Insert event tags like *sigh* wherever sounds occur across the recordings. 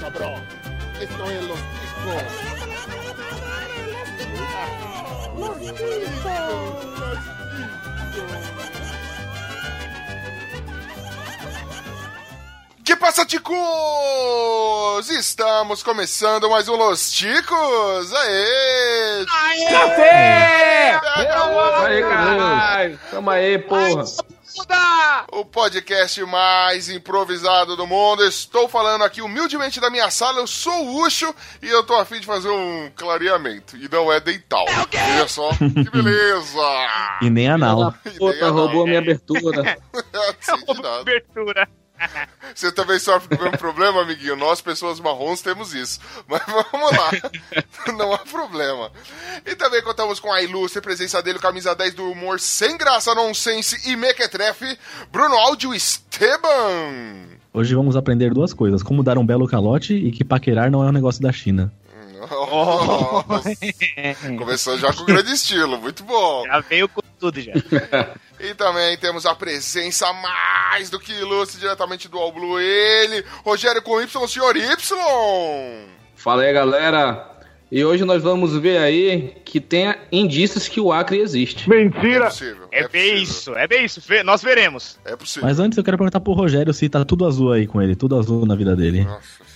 cabrón. Esto es los ticos. Los ticos. Que passa, ticos? Estamos começando mais um Los Ticos. Aê! Café! Aê, caralho! Tamo aí, porra! O podcast mais improvisado do mundo. Estou falando aqui humildemente da minha sala. Eu sou o Ucho e eu tô afim de fazer um clareamento. E não é dental. Olha só, que beleza! *laughs* E nem anal. Puta, roubou a minha abertura. *laughs* *laughs* Não de nada. Abertura. *laughs* Você também sofre com o mesmo problema, amiguinho? Nós, pessoas marrons, temos isso. Mas *laughs* vamos lá. Não há problema. E também contamos com a ilustre presença dele, camisa 10 do humor sem graça, nonsense e mequetrefe, Bruno Áudio Esteban. Hoje vamos aprender duas coisas: como dar um belo calote e que paquerar não é um negócio da China. Nossa. *laughs* Começou já com grande estilo, muito bom. Já veio com tudo já. E também temos a presença mais do que ilustre diretamente do All Blue, ele, Rogério com Y, senhor Y. Fala aí, galera. E hoje nós vamos ver aí que tem indícios que o Acre existe. É possível. É, bem possível. isso, é bem isso. Nós veremos. É possível. Mas antes eu quero perguntar pro Rogério se tá tudo azul aí com ele, tudo azul na vida dele. Nossa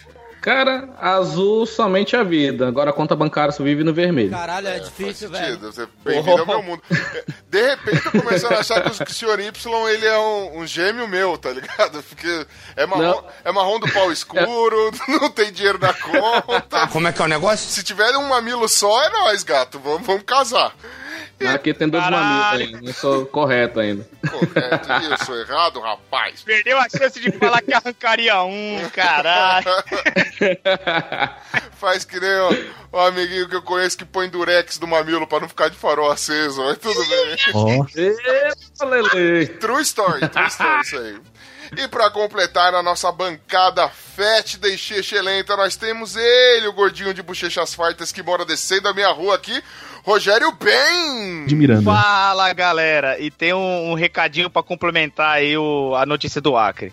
Cara, azul somente a vida. Agora a conta bancária só vive no vermelho. Caralho, é difícil, velho. sentido. Você- Bem-vindo ao meu mundo. De repente, eu tô começando a achar que o senhor Y ele é um, um gêmeo meu, tá ligado? Porque é marrom, Não. é marrom do pau escuro, *laughs* não tem dinheiro na conta. Como é que é o negócio? Se tiver um mamilo só, é nós, gato. Vamos, vamos casar. Aqui tem dois Caralho. mamilos aí. Não sou correto ainda. Correto. E eu sou errado, rapaz. Perdeu a chance de falar que arrancaria um, caralho. *laughs* Faz que nem o, o amiguinho que eu conheço que põe durex no mamilo pra não ficar de farol aceso, mas tudo bem. Eita, Lele. True story, true story, isso aí. E pra completar a nossa bancada fétida e chechelenta, nós temos ele, o gordinho de bochechas fartas que mora descendo a minha rua aqui, Rogério Ben! de Miranda. Fala, galera. E tem um, um recadinho pra complementar aí o- a notícia do Acre.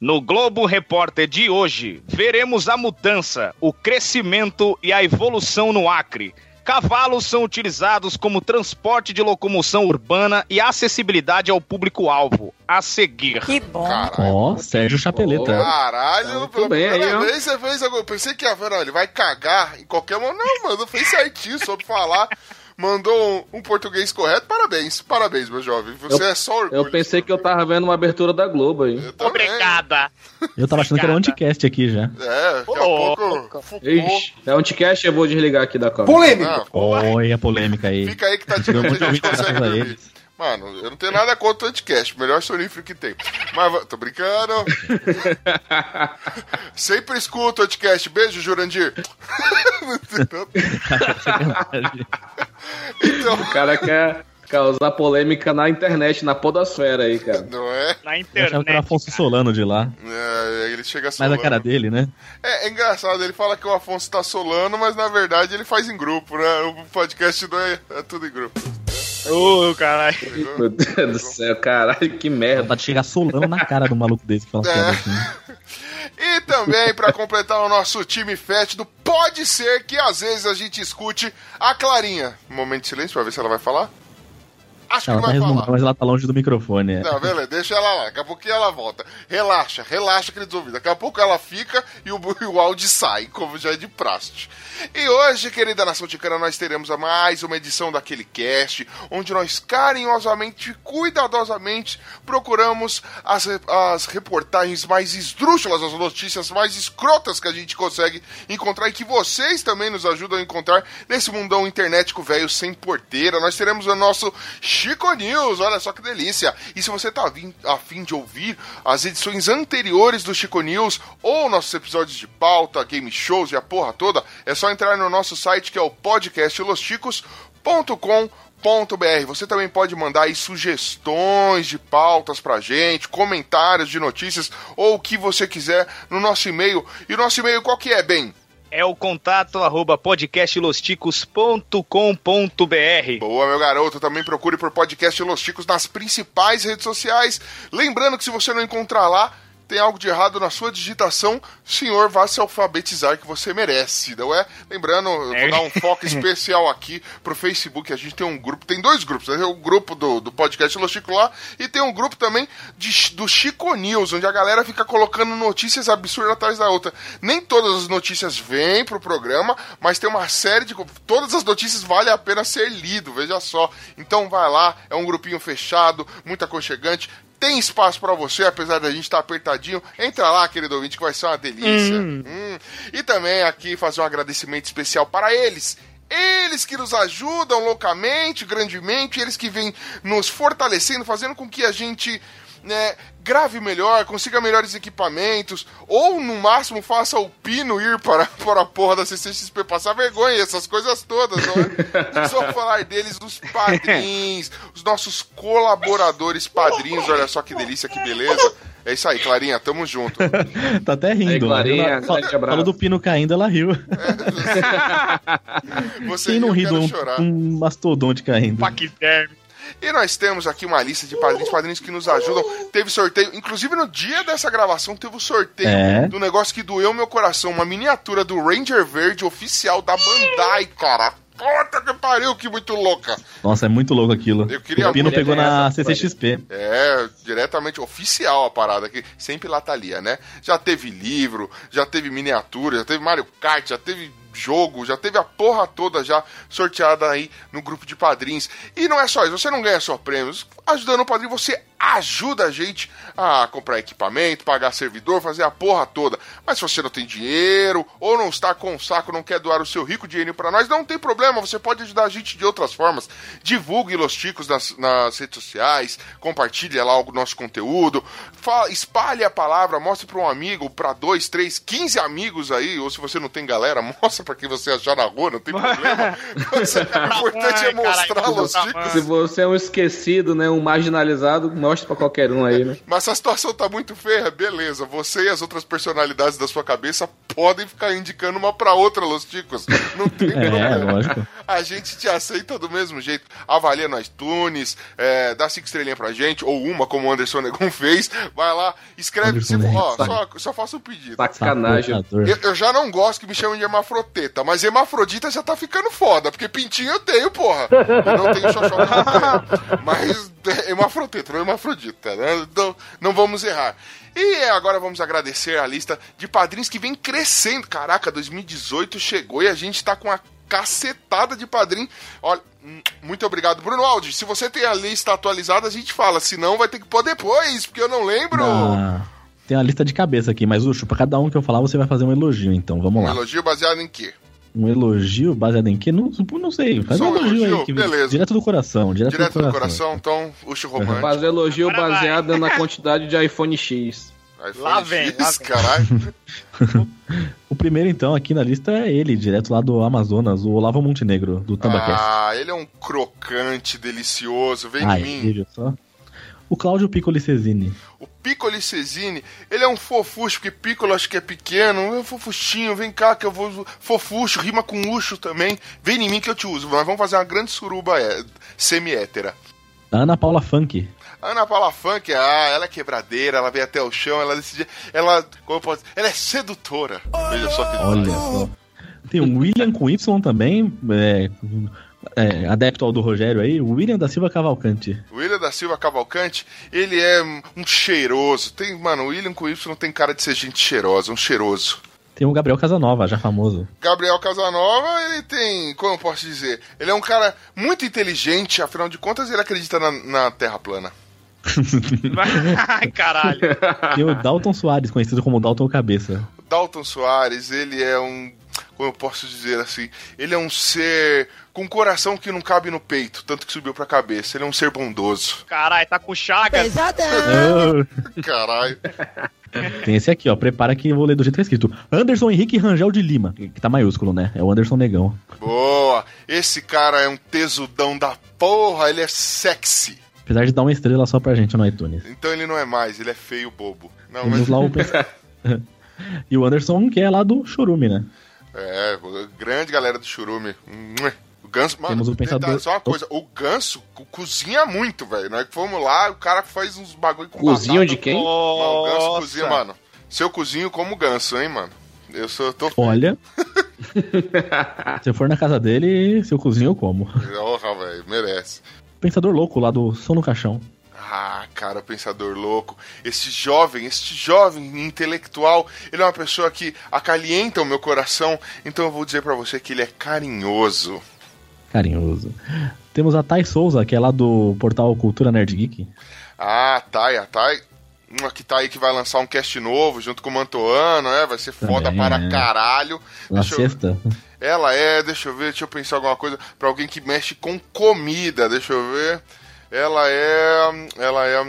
No Globo Repórter de hoje, veremos a mudança, o crescimento e a evolução no Acre. Cavalos são utilizados como transporte de locomoção urbana e acessibilidade ao público-alvo. A seguir. Que bom. Caralho. Ó, Sérgio Chapeleta. Caralho, pela bem primeira aí, vez você fez pensei que ia ver, ó, ele vai cagar em qualquer momento. Não, mano, fez certinho, soube falar. Mandou um, um português correto. Parabéns, parabéns, meu jovem. Você Eu- é só orgulho. Eu pensei que eu tava vendo uma abertura da Globo aí. Eu. Obrigada. Eu tava achando que era um anticast aqui já. É, daqui a Ô, pouco. Foucault. Ixi, é um anticast, eu vou desligar aqui da câmera. Não, Olha a polêmica aí. Fica aí que tá tirando, a gente consegue dormir. Mano, eu não tenho nada contra o anticast, o melhor sonífero que tem. Mas tô brincando. *laughs* Sempre escuto o anticast. Beijo, Jurandir. *laughs* então, O cara quer causar polêmica na internet, na podosfera aí, cara. não é? Na Eu achava que era o internet. Afonso Solano de lá. É, ele chega Mas solando. a cara dele, né? É, é engraçado, ele fala que o Afonso tá solando, mas na verdade ele faz em grupo, né? O podcast não é, é tudo em grupo. Ô, caralho. Meu Deus do céu, caralho, que merda. Pra chegar solando na cara do maluco desse que fala É. piada assim. *laughs* E também, pra completar o nosso time fétido, pode ser que às vezes a gente escute a Clarinha. Um momento de silêncio pra ver se ela vai falar. Acho Ela que tá vai falar. mas ela tá longe do microfone. é. Não, beleza, deixa ela lá. Daqui a pouquinho ela volta. Relaxa, relaxa, queridos ouvintes. Daqui a pouco ela fica e o, *laughs* e o áudio sai, como já é de praxe. E hoje, querida Nação Ticana, nós teremos a mais uma edição daquele cast, onde nós carinhosamente cuidadosamente procuramos as, as reportagens mais esdrúxulas, as notícias mais escrotas que a gente consegue encontrar e que vocês também nos ajudam a encontrar nesse mundão internetico velho sem porteira. Nós teremos o nosso Chico News, olha só que delícia. E se você tá a fim de ouvir as edições anteriores do Chico News ou nossos episódios de pauta, game shows e a porra toda, é só entrar no nosso site que é o podcastlosticos.com.br. Você também pode mandar aí sugestões de pautas pra gente, comentários de notícias ou o que você quiser no nosso e-mail. E o nosso e-mail qual que é, Ben? É o contato arroba podcastlosticos.com.br. Boa, meu garoto. Também procure por podcast Los Ticos nas principais redes sociais. Lembrando que se você não encontrar lá, tem algo de errado na sua digitação, senhor, vá se alfabetizar que você merece, não é? Lembrando, eu vou É. dar um foco *laughs* especial aqui pro Facebook, a gente tem um grupo, tem dois grupos, né? tem o grupo do, do podcast Lo Chico lá, e tem um grupo também de, do Chico News, onde a galera fica colocando notícias absurdas atrás da outra. Nem todas as notícias vêm pro programa, mas tem uma série de... Todas as notícias vale a pena ser lido, veja só. Então vai lá, é um grupinho fechado, muito aconchegante, tem espaço pra você, apesar da gente estar apertadinho. Entra lá, querido ouvinte, que vai ser uma delícia. Hum. E também aqui fazer um agradecimento especial para eles. Eles que nos ajudam loucamente, grandemente, eles que vêm nos fortalecendo, fazendo com que a gente né, grave melhor, consiga melhores equipamentos, ou no máximo faça o Pino ir para, *laughs* para a porra da CCXP passar vergonha, essas coisas todas, não é? Só falar deles, dos padrinhos, os nossos colaboradores padrinhos, olha só que delícia, que beleza. É isso aí, Clarinha, tamo junto. Tá até rindo. Aí, Clarinha, Ela fa- grande abraço. Falou do pino caindo, ela riu. *laughs* Você Quem não ri riu, de quero um, um mastodonte caindo? Paquiderme. E nós temos aqui uma lista de padrinhos, padrinhos que nos ajudam. Teve sorteio, inclusive no dia dessa gravação teve o sorteio É. do negócio que doeu meu coração, uma miniatura do Ranger Verde oficial da Bandai, cara. Puta que pariu, que muito louca. Nossa, é muito louco aquilo. Eu queria o Pino pegou na CCXP. É, diretamente oficial a parada aqui, sem pilataria, né? Já teve livro, já teve miniatura, já teve Mario Kart, já teve jogo, já teve a porra toda já sorteada aí no grupo de padrinhos. E não é só isso, você não ganha só prêmios. Ajudando o padrinho, você ajuda a gente a comprar equipamento, pagar servidor, fazer a porra toda. Mas se você não tem dinheiro, ou não está com o saco, não quer doar o seu rico dinheiro pra nós, não tem problema, você pode ajudar a gente de outras formas. Divulgue Los Ticos nas, nas redes sociais, compartilhe lá o nosso conteúdo, fala, espalhe a palavra, mostre pra um amigo, pra dois, três, quinze amigos aí, ou se você não tem galera, *laughs* mostra pra quem você achar na rua, não tem problema. *laughs* Você- o importante é Ai, mostrar caralho, Los tá Ticos. Se você é um esquecido, né? Um marginalizado, mostra pra qualquer um aí, né? Mas se a situação tá muito feia, beleza. Você e as outras personalidades da sua cabeça podem ficar indicando uma pra outra, Los Ticos. Não tem É, problema. lógico. A gente te aceita do mesmo jeito. Avalia no iTunes, é, dá cinco estrelinhas pra gente, ou uma, como o Anderson Negão fez. Vai lá, escreve. Se, ó, só, só faça um pedido. Sacanagem. Eu, eu já não gosto que me chamem de hermafroteta, mas hermafrodita já tá ficando foda, porque pintinho eu tenho, porra. Eu não tenho xoxó. Mas *laughs* é hermafroteta, não hermafrodita, né? Então, não vamos errar. E agora vamos agradecer a lista de padrinhos que vem crescendo. Caraca, 2018 chegou e a gente tá com a cacetada de padrinho. Olha, muito obrigado, Bruno Aldi. Se você tem a lista atualizada, a gente fala. Se não, vai ter que pôr depois, porque eu não lembro. Ah, tem uma lista de cabeça aqui, mas Ucho, pra cada um que eu falar, você vai fazer um elogio, então. Vamos Um lá. elogio baseado em quê? Um elogio baseado em quê? Não, não sei. Faz Só um elogio, elogio? aí. Que, Beleza. Direto do coração. Direto, Direto do coração, então, Ucho Romântico. Faz o elogio Agora vai. baseado na quantidade de iPhone X. iPhone Lá vem, X, lá vem. caralho. *laughs* O primeiro, então, aqui na lista é ele, direto lá do Amazonas, o Olavo Montenegro, do Tambacast. Ah, ele é um crocante delicioso, vem Ai, em mim. veja só. O Cláudio Piccoli Cesini. O Piccoli Cesini, ele é um fofucho, porque Piccolo acho que é pequeno, é um fofuchinho, vem cá que eu vou... Fofucho, rima com ucho também. Vem em mim que eu te uso, nós vamos fazer uma grande suruba é, semi-hétera. Ana Paula Funk. Ana Paula Funk, ah, ela é quebradeira, ela vem até o chão, ela decide... Ela, como eu posso dizer, ela é sedutora. Veja só que Olha só. Tem o William com Y também, é, é, adepto ao do Rogério aí, o William da Silva Cavalcante. O William da Silva Cavalcante, ele é um cheiroso. Tem, mano, o William com Y não tem cara de ser gente cheirosa, um cheiroso. Tem o Gabriel Casanova, já famoso. Gabriel Casanova, ele tem, como eu posso dizer, ele é um cara muito inteligente, afinal de contas ele acredita na, na Terra plana. *laughs* Ai, caralho. Tem o Dalton Soares, conhecido como Dalton Cabeça. O Dalton Soares, ele é um, como eu posso dizer assim, ele é um ser com um coração que não cabe no peito, tanto que subiu pra cabeça. Ele é um ser bondoso. Caralho, tá com chagas. Oh, *laughs* Caralho. *laughs* Tem esse aqui, ó. Prepara que eu vou ler do jeito que tá escrito. Anderson Henrique Rangel de Lima. Que tá maiúsculo, né? É o Anderson Negão. Boa. Esse cara é um tesudão da porra, ele é sexy. Apesar de dar uma estrela só pra gente no iTunes. Então ele não é mais, ele é feio bobo. Não, mas Temos lá o... *laughs* e o Anderson, que é lá do Chorume, né? É, grande galera do Churume. O Ganso, mano, Temos o pensador- só uma coisa, o Ganso co- cozinha muito, velho. Nós fomos lá, o cara faz uns bagulho com Cozinho batata. de quem? Mano, o Ganso Nossa. cozinha, mano. Se eu cozinho como Ganso, hein, mano. Eu sou, tô Olha. *laughs* Se eu for na casa dele, se eu cozinho, eu como. Porra, velho, merece. Pensador louco lá do Som no Caixão. Ah, cara, pensador louco. Esse jovem, este jovem intelectual, ele é uma pessoa que acalienta o meu coração. Então eu vou dizer pra você que ele é carinhoso. Carinhoso. Temos a Thay Souza, que é lá do portal Cultura Nerd Geek. Ah, Thay, a Thay. Uma que tá aí que vai lançar um cast novo junto com o Mantoano, é? Vai ser foda Também, para é. caralho. Na Deixa eu- sexta. Ela é, deixa eu ver, deixa eu pensar alguma coisa pra alguém que mexe com comida, deixa eu ver. Ela é. Ela é.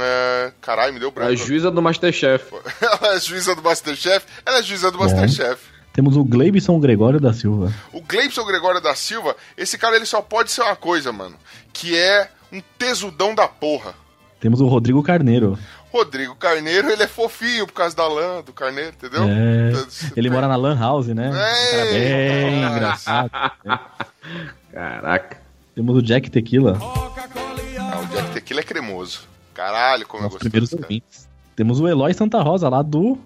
é caralho, me deu A branco. juíza do Masterchef. *laughs* Ela é juíza do Masterchef. Ela é juíza do Masterchef. Temos o Gleibson Gregório da Silva. O Gleibson Gregório da Silva, esse cara ele só pode ser uma coisa, mano. Que é um tesudão da porra. Temos o Rodrigo Carneiro. Rodrigo Carneiro, ele é fofinho por causa da lã do Carneiro, entendeu? É, ele mora na Lan House, né? Cara bem É. engraçado. *laughs* Caraca. Temos o Jack Tequila, Ah, o Jack Tequila é cremoso. Caralho, como eu nossos gostei. primeiros ouvintes. Temos o Eloy Santa Rosa lá do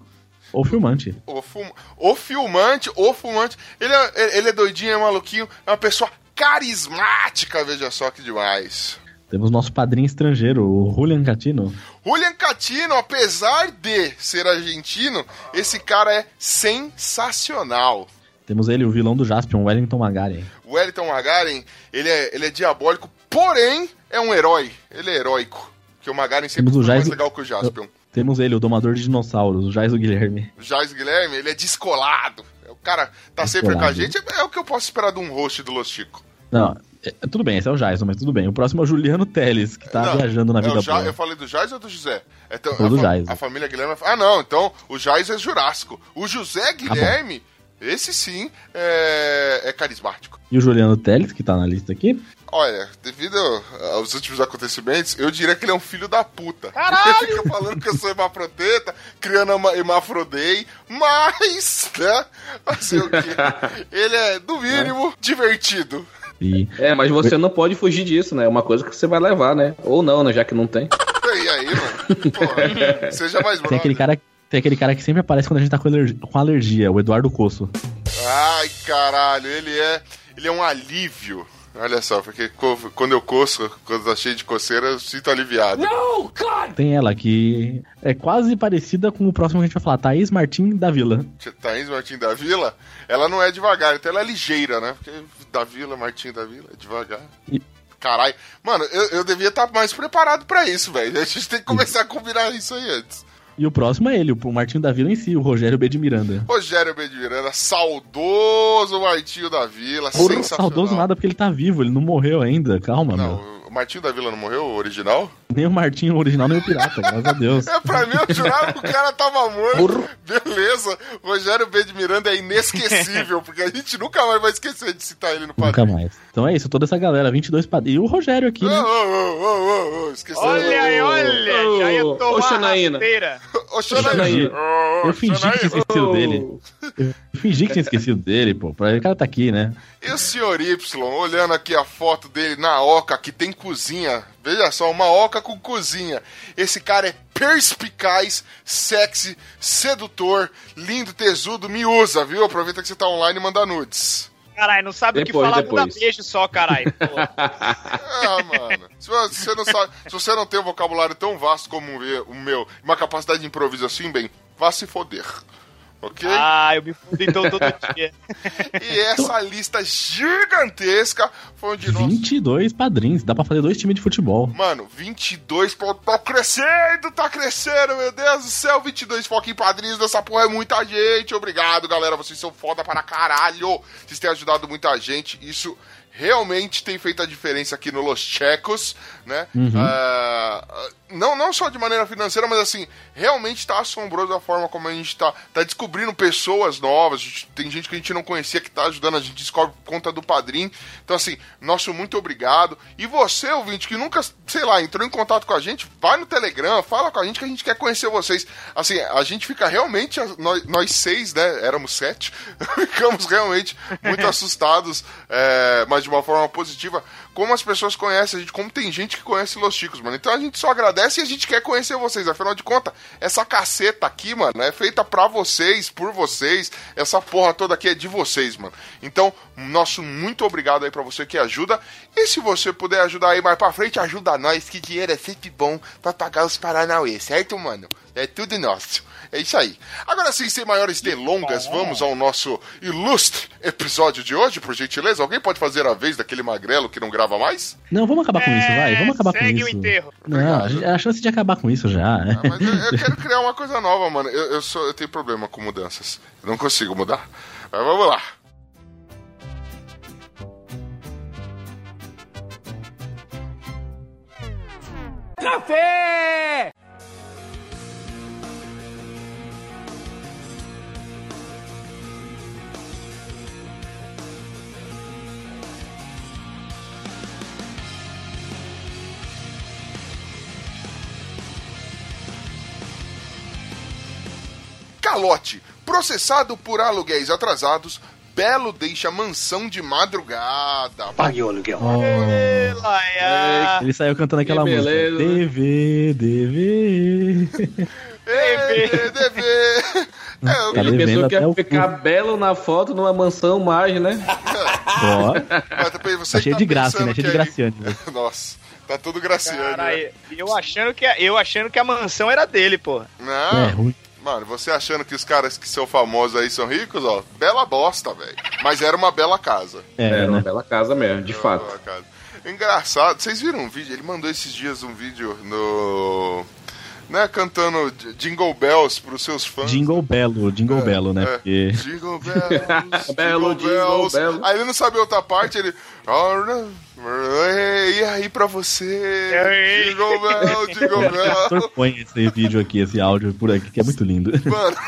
O Filmante. O, fum... o filmante, o fumante, ele é, ele é doidinho, é maluquinho, é uma pessoa carismática, veja só que demais. Temos nosso padrinho estrangeiro, o Julian Catino. Julian Catino, apesar de ser argentino, esse cara é sensacional. Temos ele, o vilão do Jaspion, Wellington Magaren. O Wellington Magaren, ele é, ele é diabólico, porém é um herói. Ele é heróico. Porque o Magaren sempre foi mais legal que o Jaspion. Temos ele, o domador de dinossauros, o Jaiso Guilherme. O Jais Guilherme, ele é descolado. O cara tá sempre com a Descolado. gente. É o que eu posso esperar de um host do Los Chico. Não, é- tudo bem, esse é o Jaiso, mas tudo bem. O próximo é o Juliano Teles, que tá Não, viajando na é vida Ja- boa. Eu falei do Jais ou do José? É, então, a, do fa- Jais. a família Guilherme. Ah, não, então o Jais é Jurássico. O Tá José Guilherme, esse sim, é, é carismático. E o Juliano Teles, que tá na lista aqui. Olha, devido aos últimos acontecimentos, eu diria que ele é um filho da puta. Caralho! Ele fica falando que eu sou hemafrodeta, criando uma hemafrodei, mas, né? Fazer o quê? Ele é, no mínimo, divertido. E É, mas você não pode fugir disso, né? É uma coisa que você vai levar, né? Ou não, né? Já que não tem. E aí, mano? Porra, *laughs* seja mais tem brother. aquele cara. Tem aquele cara que sempre aparece quando a gente tá com alergia, com alergia o Eduardo Coço. Ai, caralho, ele é. Ele é um alívio. Olha só, porque quando eu coço, quando tá cheio de coceira, eu sinto aliviado. Tem ela que é quase parecida com o próximo que a gente vai falar, Thaís Martim da Vila. Thaís Martim da Vila, ela não é devagar, então ela é ligeira, né? Porque da Vila, Martim da Vila, é devagar. E- Caralho. Mano, eu, eu devia estar mais preparado pra isso, velho. A gente tem que começar a combinar isso aí antes. E o próximo é ele, o Martinho da Vila em si, o Rogério B. de Miranda. Rogério B. de Miranda, saudoso Martinho da Vila, Porra, sensacional. saudoso nada porque ele tá vivo, ele não morreu ainda. Calma, meu. Não, o Martinho da Vila não morreu, o original? Nem o Martinho original, nem o pirata, graças a Deus. É, *laughs* pra mim, eu jurava que o cara tava morto. Beleza. Rogério B. de Miranda é inesquecível, porque a gente nunca mais vai esquecer de citar ele no Nunca padrinho. mais. Então é isso, toda essa galera, 22 padrinhos. E o Rogério aqui, Ô, né? ô, ô, ô, ô, esqueci. Olha aí, olha, já ia ô, tomar Xanaína. Ô, Xanaína. Ô, Eu fingi que tinha Xanaína. esquecido dele. Eu fingi que tinha esquecido dele, pô. Pra- O cara tá aqui, né? E o senhor Y, olhando aqui a foto dele na oca, que tem cozinha. Veja só, uma oca com cozinha. Esse cara é perspicaz, sexy, sedutor, lindo, tesudo, me usa, viu? Aproveita que você tá online e manda nudes. Caralho, não sabe o Depois, que falar, depois. manda beijo só, caralho. *laughs* Ah, mano. Se você não sabe, se você não tem um vocabulário tão vasto como o meu- o meu, uma capacidade de improviso assim, bem, vá se foder. Ok? Ah, eu me fudo então todo *laughs* dia. E essa lista gigantesca foi onde nós 22 padrinhos, dá pra fazer dois times de futebol. Mano, 22, pô, tá crescendo, tá crescendo, meu Deus do céu, 22 foquinhos padrinhos dessa porra é muita gente. Obrigado, galera, vocês são foda para caralho. Vocês têm ajudado muita gente, isso realmente tem feito a diferença aqui no Los Checos, né? Uhum. Ah, não, não só de maneira financeira, mas assim, realmente tá assombroso a forma como a gente tá, tá descobrindo pessoas novas. Gente- tem gente que a gente não conhecia que tá ajudando, a gente descobre por conta do padrinho. Então, assim, nosso muito obrigado. E você, ouvinte, que nunca, sei lá, entrou em contato com a gente, vai no Telegram, fala com a gente que a gente quer conhecer vocês. Assim, a gente fica realmente, nós, nós seis, né? Éramos sete, *laughs* ficamos realmente muito assustados, é, mas de uma forma positiva, como as pessoas conhecem a gente, como tem gente que conhece Los Chicos, mano. Então a gente só agradece e a gente quer conhecer vocês. Afinal de contas, essa caceta aqui, mano, é feita pra vocês, por vocês. Essa porra toda aqui é de vocês, mano. Então, nosso muito obrigado aí pra você que ajuda. E se você puder ajudar aí mais pra frente, ajuda nós, que dinheiro é sempre bom pra pagar os Paranauê, certo, mano? É tudo nosso. É isso aí. Agora sim, sem maiores delongas, vamos ao nosso ilustre episódio de hoje, por gentileza. Alguém pode fazer a vez daquele magrelo que não grava mais? Não, vamos acabar com isso, vai. Vamos acabar com É, segue isso. o enterro. Não, a chance de acabar com isso já. Ah, mas eu, eu quero criar uma coisa nova, mano. Eu, eu, sou, eu tenho problema com mudanças. Eu não consigo mudar. Mas vamos lá. Café! Calote. Processado por aluguéis atrasados, Belo deixa mansão de madrugada. Pague o aluguel. Oh, Laia. ele saiu cantando aquela Que música. beleza. DV, DV. *laughs* Ei, DV. *laughs* É, eu- Tá Ele pensou que ia ficar cu. belo na foto numa mansão mais, né? *laughs* Ó, você tá cheio de graça, né? Cheio de aí- Graciane. né? Nossa, tá tudo Graciane. né? Eu achando, que, a- eu achando que a mansão era dele, pô. Não, É ruim. Mano, você achando que os caras que são famosos aí são ricos, ó, bela bosta, velho. Mas era uma bela casa. É, uma né? bela casa mesmo, de Era fato. uma bela casa. Engraçado, vocês viram um vídeo? Ele mandou esses dias um vídeo no. Né, cantando Jingle Bells pros seus fãs. Jingle Belo, Jingle Belo, né? É. Porque. Jingle Bells, Belo, *laughs* jingle, belo. Aí ele não sabe outra parte, ele. E aí pra você? Jingle Bell, *laughs* Jingle Bell. põe esse vídeo aqui, esse áudio por aqui, que é muito lindo. Mano. *laughs*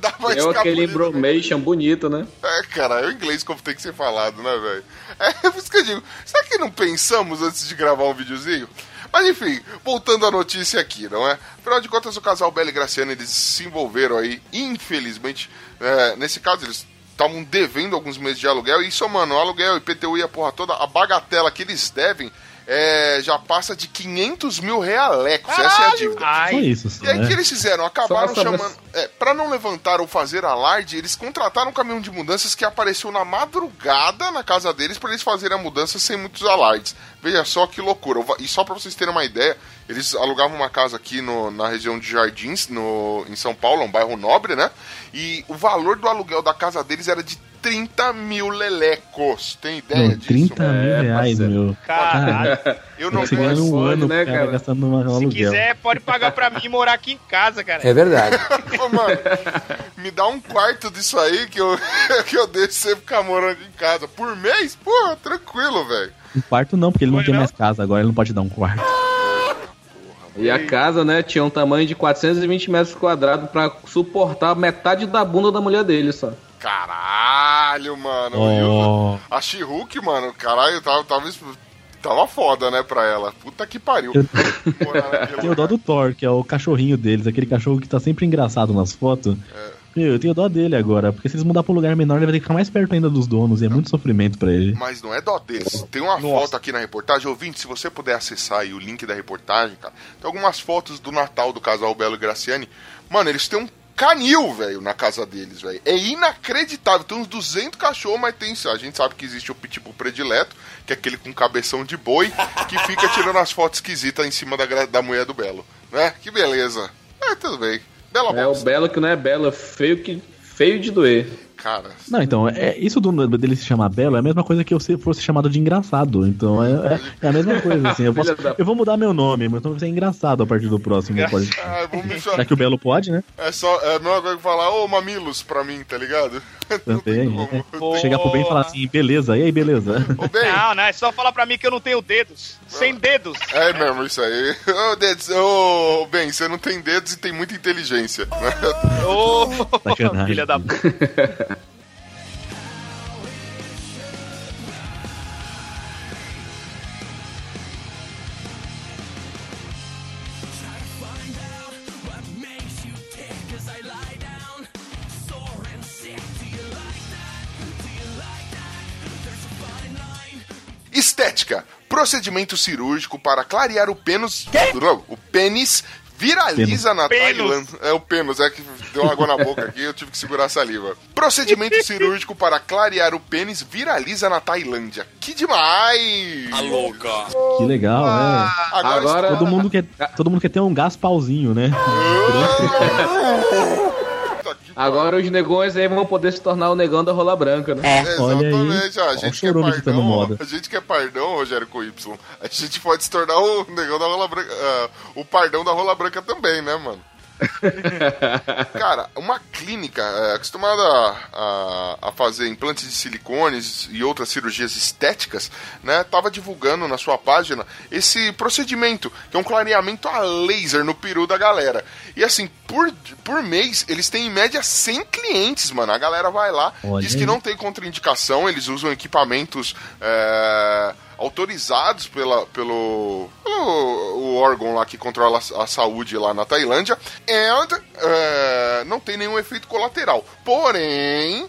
Dá pra É aquele também. embromation bonito, né? É, cara, é o inglês como tem que ser falado, né, velho? É por isso que eu digo, será que não pensamos antes de gravar um videozinho? Mas enfim, voltando à notícia aqui, não é? Afinal de contas, o casal Bela e Graciano, eles se envolveram aí, infelizmente, é, nesse caso, eles estavam devendo alguns meses de aluguel, e isso, mano, aluguel, IPTU e a porra toda, a bagatela que eles devem é, já passa de 500 mil realecos, essa é a dívida. Ai, isso, E aí o que né? eles fizeram? Acabaram chamando. É, pra não levantar ou fazer alarde, eles contrataram um caminhão de mudanças que apareceu na madrugada na casa deles pra eles fazerem a mudança sem muitos alardes. Veja só que loucura. E só pra vocês terem uma ideia, eles alugavam uma casa aqui no- na região de Jardins, no, em São Paulo, um bairro nobre, né? E o valor do aluguel da casa deles era de 30 mil lelecos. Tem ideia Meu, disso? 30 mil É, reais, parceiro. meu. caralho. *laughs* Eu não Você ganha um ano, né, cara, cara? gastando numa Se aluguel. quiser, pode pagar pra mim e morar aqui em casa, cara. É verdade. *laughs* Ô, mano, me dá um quarto disso aí que eu, *laughs* que eu deixo você ficar morando em casa. Por mês? Porra, tranquilo, velho. Um quarto não, porque ele não Foi tem não? mais casa agora, ele não pode dar um quarto. E a casa, né, tinha um tamanho de 420 metros quadrados pra suportar metade da bunda da mulher dele só. Caralho, mano. Oh, A She-Hulk, mano, caralho, tava, tava, tava foda, né, pra ela. Puta que pariu. Eu- Morar naquele tem o dó do Thor, que é o cachorrinho deles, aquele cachorro que tá sempre engraçado nas fotos. Meu, eu tenho dó dele agora, porque se eles mudar pra um lugar menor, ele vai ter que ficar mais perto ainda dos donos, e é muito sofrimento pra ele. Mas não é dó deles. Tem uma foto aqui na reportagem. Ouvinte, se você puder acessar aí o link da reportagem, cara, tem algumas fotos do Natal do casal Belo e Graciane. Mano, eles têm um canil, velho, na casa deles, velho. É inacreditável. Tem uns 200 cachorros, mas tem. A gente sabe que existe o pitbull predileto, que é aquele com cabeção de boi, que fica tirando as fotos esquisitas em cima da, da mulher do Belo. Né? Que beleza. É, tudo bem. Bela É o bosta. belo que não é belo, é feio que feio de doer. Cara, Não, então, é, isso do, dele se chamar Belo é a mesma coisa que eu se- fosse chamado de engraçado. Então é, é- é a mesma coisa, assim. Eu, *laughs* posso- eu vou mudar meu nome, mas então vai ser engraçado a partir do próximo. Pode, ah, vou me já que o Belo pode, né? É só. É a mesma coisa que falar, ô mamilos pra mim, tá ligado? *laughs* Também. como. é. Chegar pro bem e falar assim, beleza, e aí, beleza? Ô, bem. Não, não, é só falar pra mim que eu não tenho dedos. Sem dedos. É mesmo isso aí. *laughs* Ô, dedos, ô, bem, você não tem dedos e tem muita inteligência. Ô, Sacanagem. filha da puta. Estética. Procedimento cirúrgico para clarear o pênis. O pênis viraliza na. Tailândia. É o pênis, é que deu água na boca aqui, eu tive que segurar a saliva. Procedimento *laughs* cirúrgico para clarear o pênis viraliza na Tailândia. Que demais! Que legal, é. Agora, Agora- Todo mundo, quer, todo mundo quer ter um gás pauzinho, né? *laughs* *laughs* Agora os negões aí vão poder se tornar o negão da rola branca, né? Olha aí. Exatamente, ó, a Ó, gente que é pardão, moda. a gente que é pardão, Rogério com Y, a gente pode se tornar o negão da rola branca, ah, o pardão da rola branca também, né, mano? *laughs* Cara, uma clínica é, acostumada a, a fazer implantes de silicones e outras cirurgias estéticas, né, tava divulgando na sua página esse procedimento, que é um clareamento a laser no peru da galera. E assim, por, por mês, eles têm em média 100 clientes, mano. A galera vai lá, Olha diz que aí. não tem contraindicação, eles usam equipamentos é, autorizados pela, pelo, pelo o órgão lá que controla a, saúde lá na Tailândia, and é, não tem nenhum efeito colateral. Porém.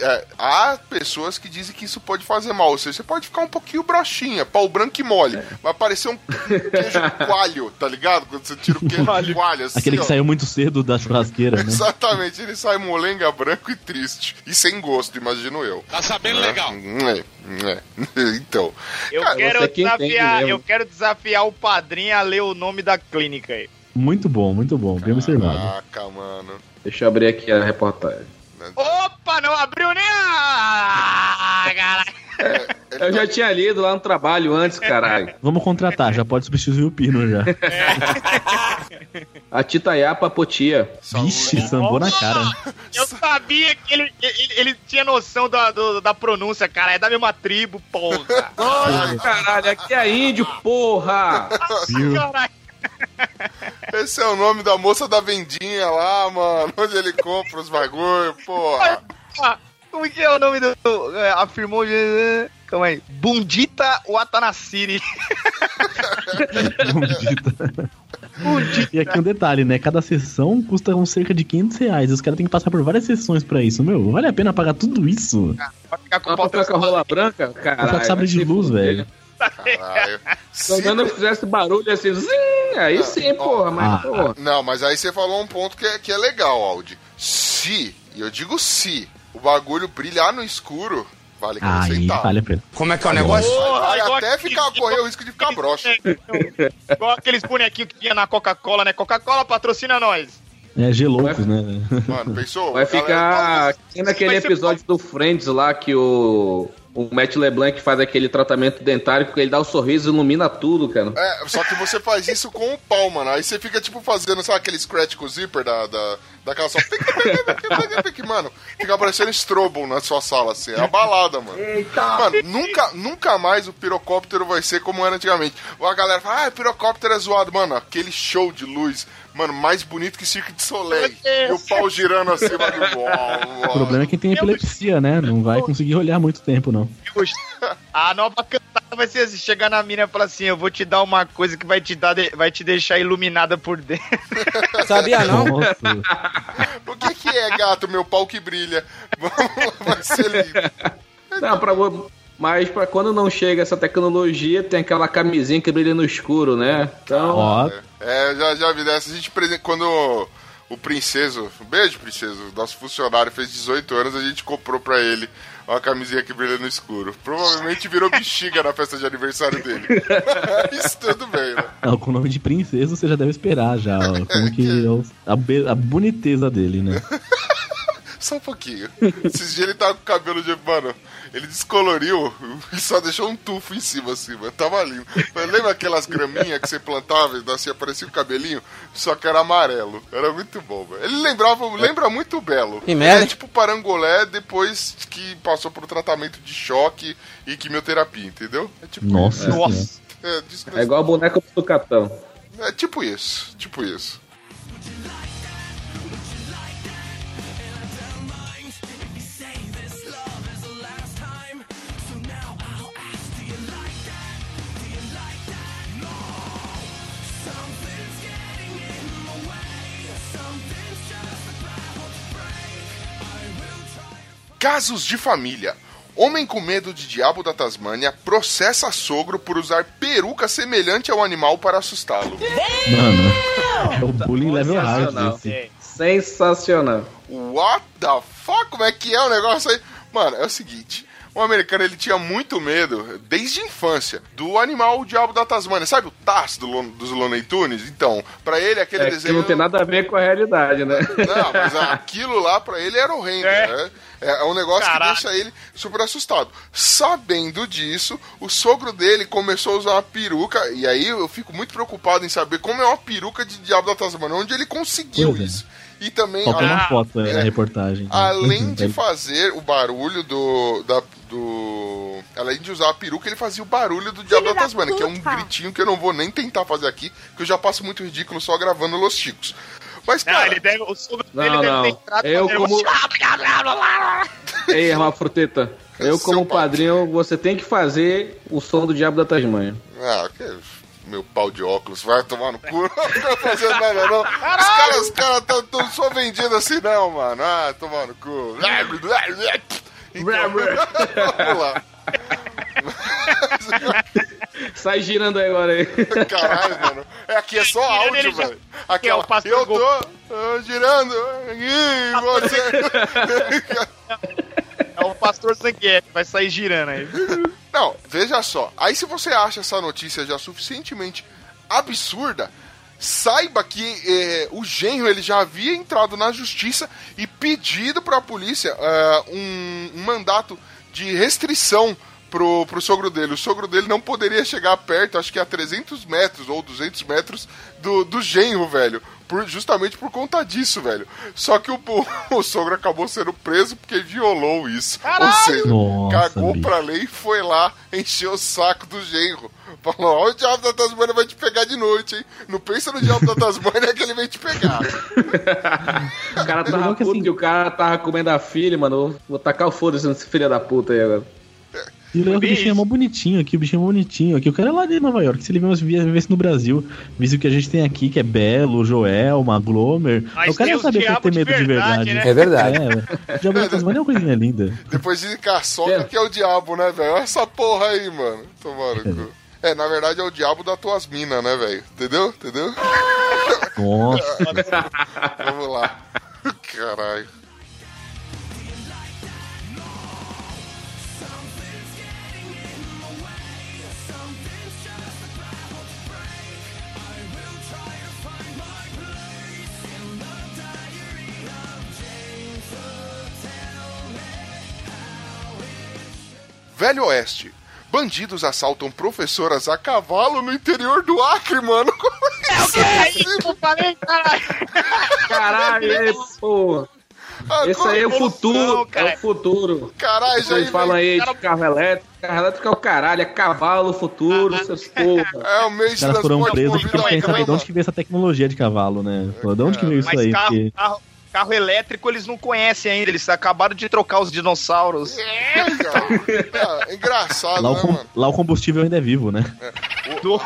É, há pessoas que dizem que isso pode fazer mal. Ou seja, você pode ficar um pouquinho broxinha, pau branco e mole. Vai parecer um queijo coalho, tá ligado? Quando você tira o queijo coalho. Assim, Aquele que ó. saiu muito cedo da churrasqueira, né? Exatamente, ele sai molenga branco e triste. E sem gosto, imagino eu. Tá sabendo legal. É, é. *laughs* Então. Eu Cara, quero entende desafiar, eu quero desafiar o padrinho a ler o nome da clínica aí. Muito bom, muito bom. Bem observado. Caraca, mano. Deixa eu abrir aqui a reportagem. Opa, não abriu nem a... Caralho. Eu já tinha lido lá no trabalho antes, caralho. *laughs* Vamos contratar, já pode substituir o Pino já. A Titaiapa Potia. Vixe, sambou na cara. Eu sabia que ele, ele, ele tinha noção da, do- da pronúncia, cara. É da mesma tribo, porra. Nossa, caralho, aqui é índio, porra! Viu? Caralho. *laughs* Esse é o nome da moça da vendinha lá, mano. *laughs* Onde ele compra os bagulho, porra. Ah, Como que é o nome do. é, afirmou. eh, Calma aí. Bundita Watanassiri. Maldita. *laughs* E aqui um detalhe, né? Cada sessão custa uns cerca de 500 reais. Os caras têm que passar por várias sessões pra isso. Meu, vale a pena pagar tudo isso? Vai ficar com Só o pra pau ficar com a rola branca? Caralho. ficar com sabre de vai luz, velho. Caralho. Se eu fizesse barulho assim, zim, aí sim, porra, mas Ah. porra. Não, mas aí você falou um ponto que é, que é legal, Aldi. Se, e eu digo se, o bagulho brilhar no escuro, vale 40 Aí centavos. vale a pena. Como é que é o negócio? Vai igual até ficar, correr o risco de ficar broxa. Igual aqueles bonequinhos que tinha na Coca-Cola, né? Coca-Cola patrocina nós. É geloucos, né? Mano, pensou? Vai Galera, ficar que nem naquele vai episódio do Friends lá que o, o Matt LeBlanc faz aquele tratamento dentário que ele dá o sorriso e ilumina tudo, cara. É, só que você faz isso com o pau, mano. Aí você fica, tipo, fazendo, sabe aquele scratch com o zíper da, da, da calça? Pique, pique, pique, pique, pique, Mano, fica parecendo Strobel na sua sala, assim. É a balada, mano. Mano, nunca, nunca mais o pirocóptero vai ser como era antigamente. A galera fala, ah, o pirocóptero é zoado. Mano, aquele show de luz, mano, mais bonito que Cirque de Soleil. E o pau girando assim, mano. Uau, *laughs* O problema é quem tem epilepsia, né? Não vai conseguir olhar muito tempo, não. *laughs* A nova cantada vai ser assim: chegar na mina e falar assim: Eu vou te dar uma coisa que vai te, dar de- vai te deixar iluminada por dentro. *laughs* Sabia não? Nossa. O que que é, gato, meu pau que brilha? Vamos lá, vai ser lindo. Não, pra, mas pra quando não chega essa tecnologia, tem aquela camisinha que brilha no escuro, né? Então, Ó, É, já, já vi dessa. A gente, quando o, o Princeso, um beijo, Princeso, nosso funcionário fez 18 anos, a gente comprou pra ele uma camisinha que brilha no escuro. Provavelmente virou bexiga na festa de aniversário dele. *laughs* Isso tudo bem, né? não, com o nome de princesa você já deve esperar já, ó, como que é a, a boniteza dele, né? *laughs* Só um pouquinho. Esses dias ele tava com o cabelo de. Mano, ele descoloriu e só deixou um tufo em cima, assim, mano. Tava lindo. Mas lembra aquelas graminhas que você plantava e assim, aparecia o cabelinho? Só que era amarelo. Era muito bom, velho. Ele lembrava, lembra muito Belo. Que merda. É tipo parangolé depois que passou por um tratamento de choque e quimioterapia, entendeu? É tipo Nossa. Nossa. É, que É igual a boneca do Capitão. é tipo isso, tipo isso. Casos de família. Homem com medo de diabo da Tasmânia processa sogro por usar peruca semelhante ao animal para assustá-lo. Mano, é o bullying level hard Sensacional. desse. Sensacional. What the fuck? Como é que é o negócio aí? Mano, é o seguinte. O americano ele tinha muito medo, desde a infância, do animal o diabo da Tasmânia. Sabe o Taz do, dos Looney Tunes? Então, pra ele aquele É que desenho. não tem nada a ver com a realidade, né? Não, mas aquilo lá pra ele era horrendo. É. né? É, é um negócio Caraca. que deixa ele super assustado. Sabendo disso, o sogro dele começou a usar uma peruca. E aí eu fico muito preocupado em saber como é uma peruca de diabo da Tasmânia, onde ele conseguiu Pois é. isso. E também. Faltou a- uma foto né, é. na reportagem. Além de fazer o barulho do. Da, do. Além de usar a peruca, ele fazia o barulho do Diabo da Tasmania, que é um gritinho que eu não vou nem tentar fazer aqui, que eu já passo muito ridículo só gravando Los Chicos. Mas, Não, cara, ele deve, o sogro Não, dele deve não. ter entrado Eu como- Ei, Hermafroteta. Eu, Seu como pai. padrinho, você tem que fazer o som do Diabo da Tasmanha. Ah, que meu pau de óculos, vai tomar no cu. *laughs* Não fica fazendo nada, não. Os caras, os caras tão, tão só vendidos assim, não, mano. Ah, tomar no cu. *laughs* *laughs* Então, vamos lá. Sai girando aí agora aí. Caralho, mano. É, aqui é só Girando, áudio, já- velho. Aqui, é o pastor eu tô ah, girando. Ih, você... É o pastor Zanguete, vai sair girando aí. Não, veja só. Aí se você acha essa notícia já suficientemente absurda, saiba que eh, o genro ele já havia entrado na justiça e pedido para a polícia eh, um, um mandato de restrição pro, pro sogro dele. O sogro dele não poderia chegar perto, acho que a 300 metros ou 200 metros do, do genro, velho. Por, justamente por conta disso, velho. Só que o, *laughs* o, sogro acabou sendo preso porque violou isso. Ou seja, Nossa, cagou bicho. pra lei e foi lá encher o saco do genro. Falou, ó, o diabo da Tasmânia vai te pegar de noite, hein? Não pensa no diabo da Tasmânia que ele vem te pegar. *laughs* O cara tava que puto assim- que o cara tava comendo a filha, mano. Vou- Vou tacar o foda-se nesse filho da puta aí agora. E o é o bichinho é mó bonitinho aqui, o bichinho é mó bonitinho aqui. O cara é lá de Nova York. Se ele vivesse, vivesse no Brasil, visto que a gente tem aqui, que é Belo, Joelma, Glomer. Mas o cara tem ia saber que ter de medo de verdade, verdade. né? É verdade. É, o diabo *laughs* da Tasmania é uma coisinha linda. Depois de caçoca É. que é o diabo, né, velho? Olha essa porra aí, mano. Tomara cu. É, na verdade é o diabo das tuas minas, né, velho? Entendeu? Entendeu? Nossa. *laughs* Vamos lá. Caralho. Velho Oeste. Bandidos assaltam professoras a cavalo no interior do Acre, mano. Como *laughs* é isso? É isso que eu falei, caralho. Caralho, aí, pô. Esse aí é o futuro. cara. É o futuro. Caralho, Vocês falam aí cara- de carro elétrico. Carro elétrico é o caralho, é cavalo, futuro, seus porra. É o meio de Os caras foram presos porque querem saber de onde que veio essa tecnologia de cavalo, né? Falou, De onde que veio isso Mas aí? carro, Porque... carro, carro elétrico eles não conhecem ainda, eles acabaram de trocar os dinossauros. É, cara. É, engraçado, Lá o, né, com- mano? lá o combustível ainda é vivo, né? Do...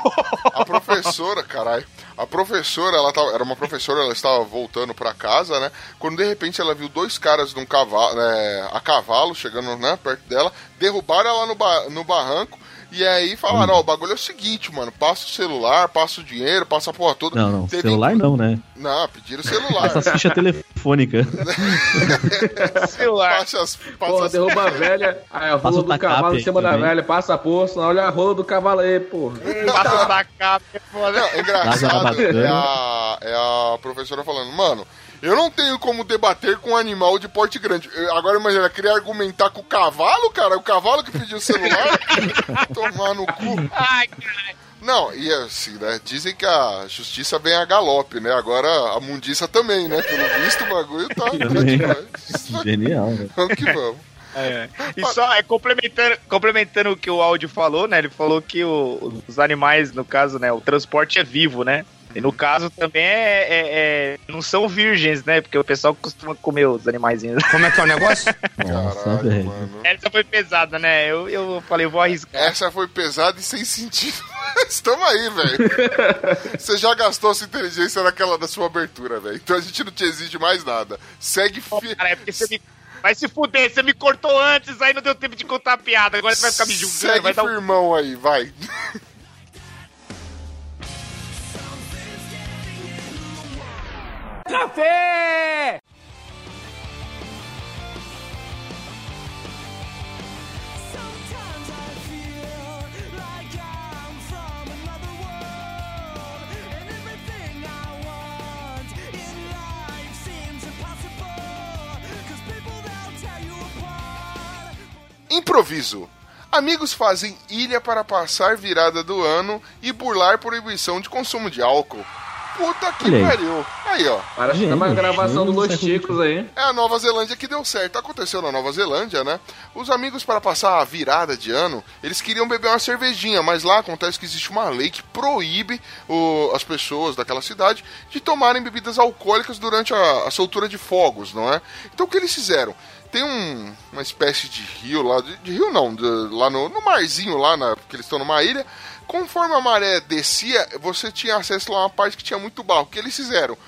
A professora, caralho. A professora, ela tava, era uma professora, ela estava voltando pra casa, né? Quando de repente ela viu dois caras num cavalo, é, a cavalo chegando né, perto dela, derrubaram ela no, ba- no barranco. E aí falaram, ó, o bagulho é o seguinte, mano, passa o celular, passa o dinheiro, passa a porra toda. Não, não. Teve- Celular não, né? Não, pediram celular. Essas fichas telefônicas. *laughs* celular. Passa as, passa Porra, as- derruba a velha, aí a Passa rola o do tacape cavalo em cima da velha, passa a poça, olha a rola do cavalo aí, porra. Passa da capa, é foda. Não, é engraçado é a, é a professora falando, mano, Eu não tenho como debater com um animal de porte grande. Eu- agora imagina, queria argumentar com o cavalo, cara? O cavalo que pediu o celular? *laughs* Tomar no cu. Ai, caralho. Não, e assim, né? Dizem que a justiça vem a galope, né? Agora a mundiça também, né? Pelo visto, o bagulho tá, tá. *laughs* Genial, velho. Vamos que vamos. É. E só é, complementando, complementando o que o áudio falou, né? Ele falou que o- os animais, no caso, né? O transporte é vivo, né? E no caso também é, é- é- não são virgens, né? Porque o pessoal costuma comer os animaizinhos. Como é que é o negócio? *laughs* Nossa, Caralho, mano. Essa foi pesada, né? Eu, eu falei, vou arriscar. Essa foi pesada e sem sentido. *laughs* Estamos aí, velho. Você já gastou sua inteligência naquela da sua abertura, velho. Então a gente não te exige mais nada. Segue fi... Cara, é porque você me. Vai se fuder, você me cortou antes, aí não deu tempo de contar a piada. Agora você vai ficar me julgando, Segue vai dar um. firmão aí, vai. Apart. Improviso. Amigos fazem ilha para passar virada do ano e burlar proibição de consumo de álcool. Puta que Olha aí. pariu. Aí, ó. Parece que tá uma Gente, gravação do Los sei Chicos aí. É a Nova Zelândia que deu certo. Aconteceu na Nova Zelândia, né? Os amigos, para passar a virada de ano, eles queriam beber uma cervejinha, mas lá acontece que existe uma lei que proíbe o- as pessoas daquela cidade de tomarem bebidas alcoólicas durante a, a soltura de fogos, não é? Então o que eles fizeram? Tem um- uma espécie de rio lá, de, de rio não, de- lá no, no marzinho, lá na, porque eles estão numa ilha. Conforme a maré descia, você tinha acesso lá a uma parte que tinha muito barro. O que eles fizeram?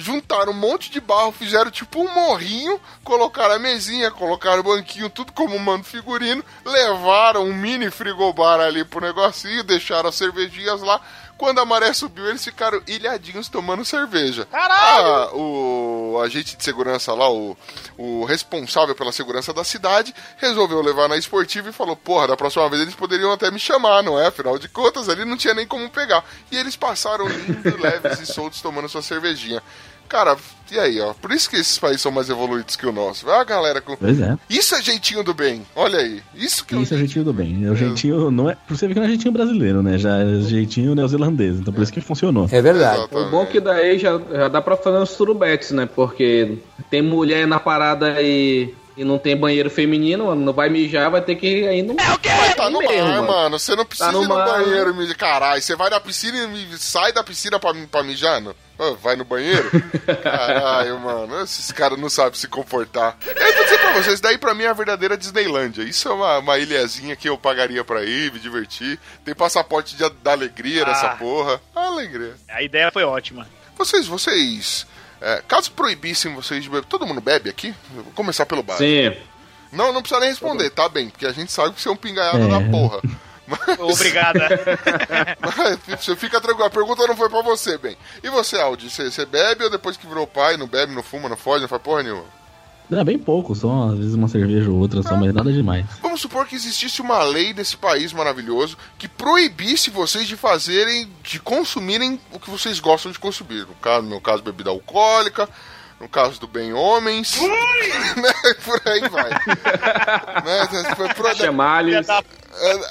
juntaram um monte de barro, fizeram tipo um morrinho, colocaram a mesinha, colocaram o banquinho, tudo como mano figurino, levaram um mini frigobar ali pro negocinho, deixaram as cervejinhas lá. Quando a maré subiu, eles ficaram ilhadinhos tomando cerveja. Caralho! Ah, o agente de segurança lá, o, o responsável pela segurança da cidade, resolveu levar na esportiva e falou: Porra, da próxima vez eles poderiam até me chamar, não é? Afinal de contas, ali não tinha nem como pegar. E eles passaram lindo, *laughs* leves e soltos tomando sua cervejinha. Cara, e aí, ó? Por isso que esses países são mais evoluídos que o nosso. Vai a galera com. Pois é. Isso é jeitinho do bem. Olha aí. Isso que Isso é o jeitinho do bem. É o jeitinho, não é. Por você ver que não é jeitinho brasileiro, né? Já é jeitinho neozelandês. Então por isso que funcionou. É verdade. O bom é que daí já, já dá pra fazer uns surubetes, né? Porque tem mulher na parada e, e não tem banheiro feminino, não vai mijar, vai ter que ir no. É o quê? Tá no mar, mano. Você não precisa no ir no mar. banheiro, me... caralho. Você vai na piscina e sai da piscina pra, pra mijar, não? Vai no banheiro? *laughs* Caralho, mano. Esses caras não sabem se comportar. Eu vou dizer pra vocês, daí pra mim é a verdadeira Disneylândia. Isso é uma, uma ilhazinha que eu pagaria pra ir, me divertir. Tem passaporte de, da alegria nessa Ah. porra. Alegria. A ideia foi ótima. Vocês, vocês... é, caso proibissem vocês de beber... Todo mundo bebe aqui? Eu vou começar pelo bar. Sim. Não, não precisa nem responder, tá bem. Porque a gente sabe que você é um pingaiado É. da porra. *laughs* Mas- Obrigada. *laughs* Mas você fica tranquilo, a pergunta não foi pra você, bem. E você, Aldi, você, você bebe ou depois que virou pai, não bebe, não fuma, não foge, não faz porra nenhuma? É bem pouco, só às vezes uma cerveja ou outra só, mas nada demais. Vamos supor que existisse uma lei desse país maravilhoso que proibisse vocês de fazerem, de consumirem o que vocês gostam de consumir. No caso, no meu caso, bebida alcoólica, no caso do bem homens, *laughs* né? por aí vai. *laughs* né? Foi pro- da é,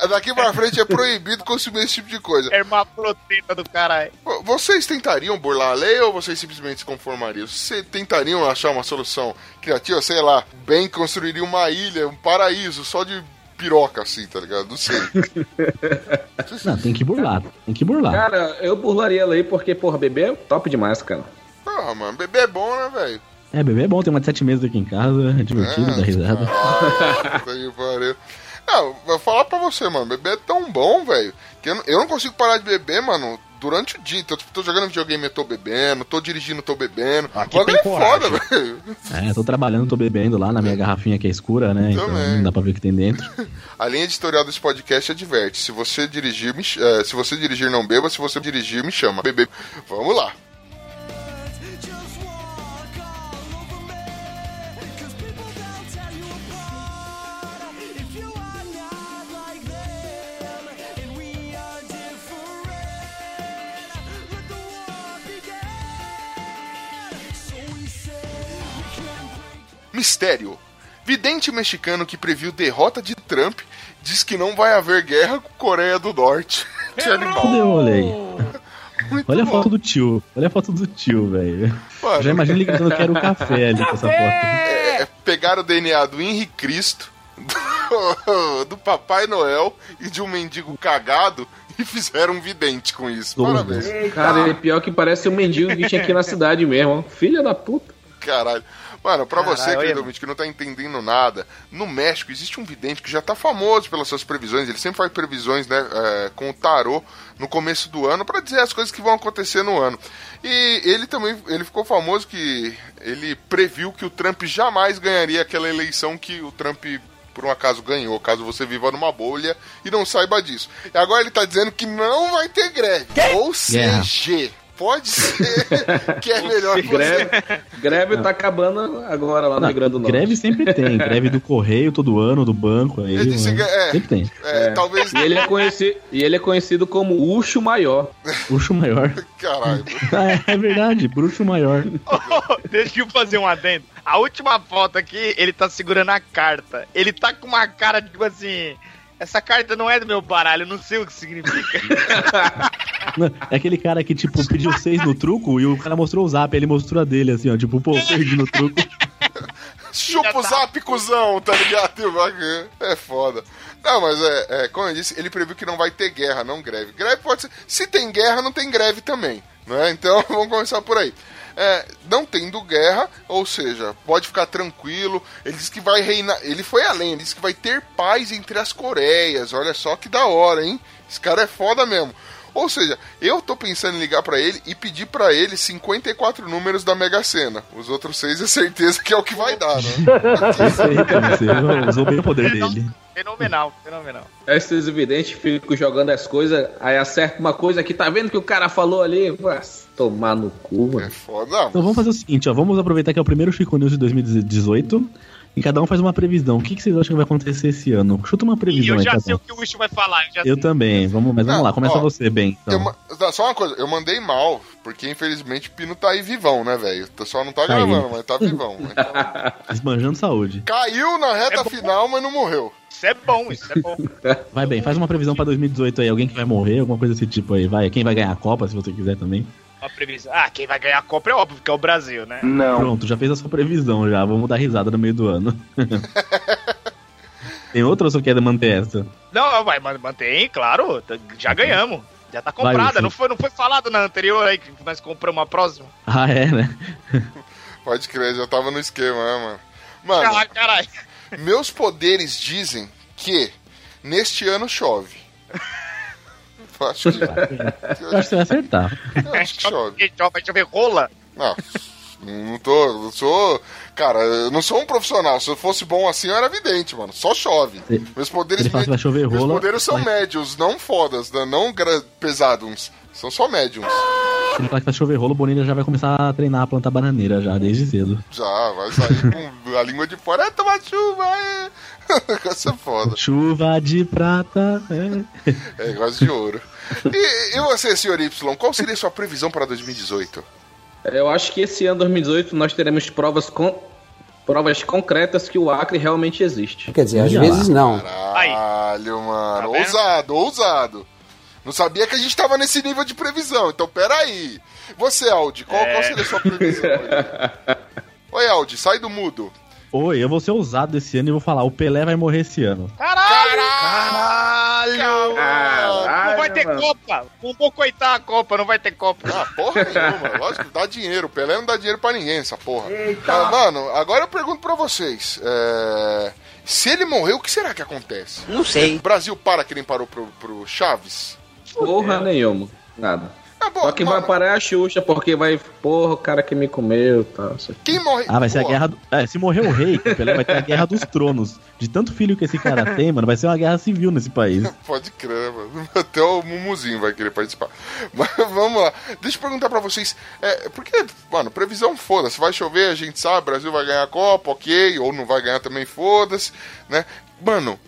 Daqui pra frente é proibido consumir esse tipo de coisa. hermafrodita do caralho. Vocês tentariam burlar a lei ou vocês simplesmente se conformariam? Vocês tentariam achar uma solução criativa, sei lá, bem construiria uma ilha, um paraíso só de piroca assim, tá ligado? Não sei. *laughs* Não, tem que burlar, tem que burlar. Cara, eu burlaria a lei porque, porra, bebê é top demais, cara. Ah, mano, bebê é bom, né, velho? É, bebê é bom, tem uma de sete meses aqui em casa, é divertido, dá risada. Ah, *laughs* puta que pariu. Não, vou falar pra você, mano, bebê é tão bom, velho, que eu não, eu não consigo parar de beber, mano, durante o dia. Então, tipo, tô jogando videogame, eu tô bebendo, tô dirigindo, tô bebendo. Aqui bagulho é tem foda, coragem. velho. É, tô trabalhando, tô bebendo lá na minha garrafinha que é escura, né? Então Também. não dá pra ver o que tem dentro. *laughs* A linha editorial desse podcast adverte. Se você dirigir, me, eh, se você dirigir, não beba. Se você dirigir, me chama. Bebê. Vamos lá. Mistério. Vidente mexicano que previu derrota de Trump diz que não vai haver guerra com Coreia do Norte. *laughs* que animal. Cadê? Olha aí. *laughs* Muito Olha a bom. foto do tio. Olha a foto do tio, velho. Já imagina ele gritando que era o café ali com essa foto. é, pegaram o DNA do Henrique Cristo, do, *laughs* do Papai Noel e de um mendigo cagado e fizeram um vidente com isso. Todos. Parabéns. Cara, é pior que parece um mendigo que tinha aqui na cidade mesmo. Filha da puta. Caralho. Mano, pra Caralho, você, querido ouvinte, que não tá entendendo nada, no México existe um vidente que já tá famoso pelas suas previsões. Ele sempre faz previsões, né, é, com o tarô no começo do ano pra dizer as coisas que vão acontecer no ano. E ele também, ele ficou famoso que ele previu que o Trump jamais ganharia aquela eleição que o Trump por um acaso ganhou, caso você viva numa bolha e não saiba disso. E agora ele tá dizendo que não vai ter greve. Ou seja, pode ser *laughs* que é melhor Greve, greve tá acabando agora lá no Rio Grande do Norte. Greve sempre tem. Greve do correio todo ano, do banco. Aí, Ele disse que- é. Sempre tem. É, talvez. E ele, é conhecido, e ele é conhecido como Ucho Maior. *laughs* Bruxo maior. Caralho. Ah, é, é verdade, bruxo maior. *laughs* Deixa eu fazer um adendo. A última foto aqui, ele tá segurando a carta. Ele tá com uma cara, tipo assim. Essa carta não é do meu baralho, eu não sei o que significa. Não, *laughs* É aquele cara que, tipo, pediu seis no truco e o cara mostrou o zap, ele mostrou a dele, assim, ó. Tipo, pô, *laughs* perdi no truco. Chupa o zap, cuzão, tá ligado? *laughs* É foda. Não, mas é, é, como eu disse, ele previu que não vai ter guerra, não greve. Greve pode ser. Se tem guerra, não tem greve também. Né? Então vamos começar por aí. É, não tendo guerra, ou seja, pode ficar tranquilo. Ele disse que vai reinar. Ele foi além, ele disse que vai ter paz entre as Coreias. Olha só que da hora, hein? Esse cara é foda mesmo. Ou seja, eu tô pensando em ligar pra ele e pedir pra ele 54 números da Mega Sena. Os outros seis é certeza que é o que vai dar, né? Isso aí, cara, você usou bem o poder dele. fenomenal, fenomenal. Esses evidentes ficam jogando as coisas, aí acerta uma coisa que tá vendo que o cara falou ali. Vai tomar no cu, É mano. foda. Não, Então vamos fazer o seguinte, ó. Vamos aproveitar que é o primeiro Chico News de 2018 e cada um faz uma previsão. O que, que vocês acham que vai acontecer esse ano? Chuta uma E previsão eu aí, já cada sei o que o Wish vai falar. Eu já Eu sei. também. Vamos, mas vamos Não, lá, começa ó, você, bem. Então. Eu só uma coisa, eu mandei mal, porque infelizmente o Pino tá aí vivão, né, velho? Tá- Só não tá Tá aí. gravando, mas tá vivão. *laughs* Então, Esbanjando saúde. caiu na reta É final, mas não morreu. Isso é bom, isso é bom. *laughs* Vai bem, faz uma previsão pra 2018 aí. Alguém que vai morrer, alguma coisa desse tipo aí. Vai, quem vai ganhar a Copa, se você quiser também. Uma previsão. Ah, quem vai ganhar a Copa é óbvio, que é o Brasil, né? Pronto, já fez a sua previsão já. Vamos dar risada no meio do ano. *laughs* Tem outra ou você quer manter essa? Não, vai, man- mantém, claro. tá- Já ganhamos. Já tá Vai, comprada. Ucho. não, foi, não foi falado na anterior aí que nós compramos a próxima? Ah, é, né? *laughs* Pode crer, já tava no esquema, né, mano? Mano, Caralho, caralho. meus poderes dizem que neste ano chove. *laughs* Eu acho que, Eu acho que você vai acertar. eu acho que chove. Vai chover rola. Não, não tô. Eu sou. Cara, eu não sou um profissional. Se eu fosse bom assim, eu era vidente, mano. Só chove. Ele- Meus poderes, ele fala que vai chover meus rola, poderes são mas- médios, não fodas, né? não pesados. São só médiums. Se ele falar que vai chover rolo, o Bonilha já vai começar a treinar a plantar bananeira já, desde cedo. Já, vai sair com a língua de fora. É, toma chuva, é. *laughs* Negócio é foda. Chuva de prata. É. É de ouro. E, e você, senhor Y, qual seria a sua previsão para 2018? Eu acho que esse ano 2018 nós teremos provas com provas concretas que o Acre realmente existe. Quer dizer, às vezes não. Caralho, mano. Tá ousado, ousado. Não sabia que a gente tava nesse nível de previsão, então peraí. Você, Aldi, qual, É. qual seria a sua previsão? *laughs* Oi, Aldi, sai do mudo. Oi, eu vou ser ousado esse ano e vou falar: o Pelé vai morrer esse ano. Caralho! Não vai ter mano. Copa. Vamos boicotar a Copa, não vai ter Copa. Ah, porra nenhuma. *laughs* Lógico que dá dinheiro. O Pelé não dá dinheiro pra ninguém, essa porra. Ah, mano, agora eu pergunto pra vocês. é, Se ele morrer, o que será que acontece? Não sei. O Brasil para que nem parou pro, pro Chaves? Porra nenhuma. Nada. Bom, Só quem vai mano, parar é a Xuxa, porque vai, porra, o cara que me comeu e aqui. Quem morre... Ah, vai ser a Pô, guerra. Do... É, se morrer o rei, Pelé vai ter a guerra dos tronos. De tanto filho que esse cara *laughs* tem, mano, vai ser uma guerra civil nesse país. *laughs* Pode crer, mano. *laughs* Até o Mumuzinho vai querer participar. Mas vamos lá. Deixa eu perguntar pra vocês. É, porque, mano, previsão foda-se. Vai chover, a gente sabe, o Brasil vai ganhar a Copa, ok. Ou não vai ganhar também, foda-se, né? Mano,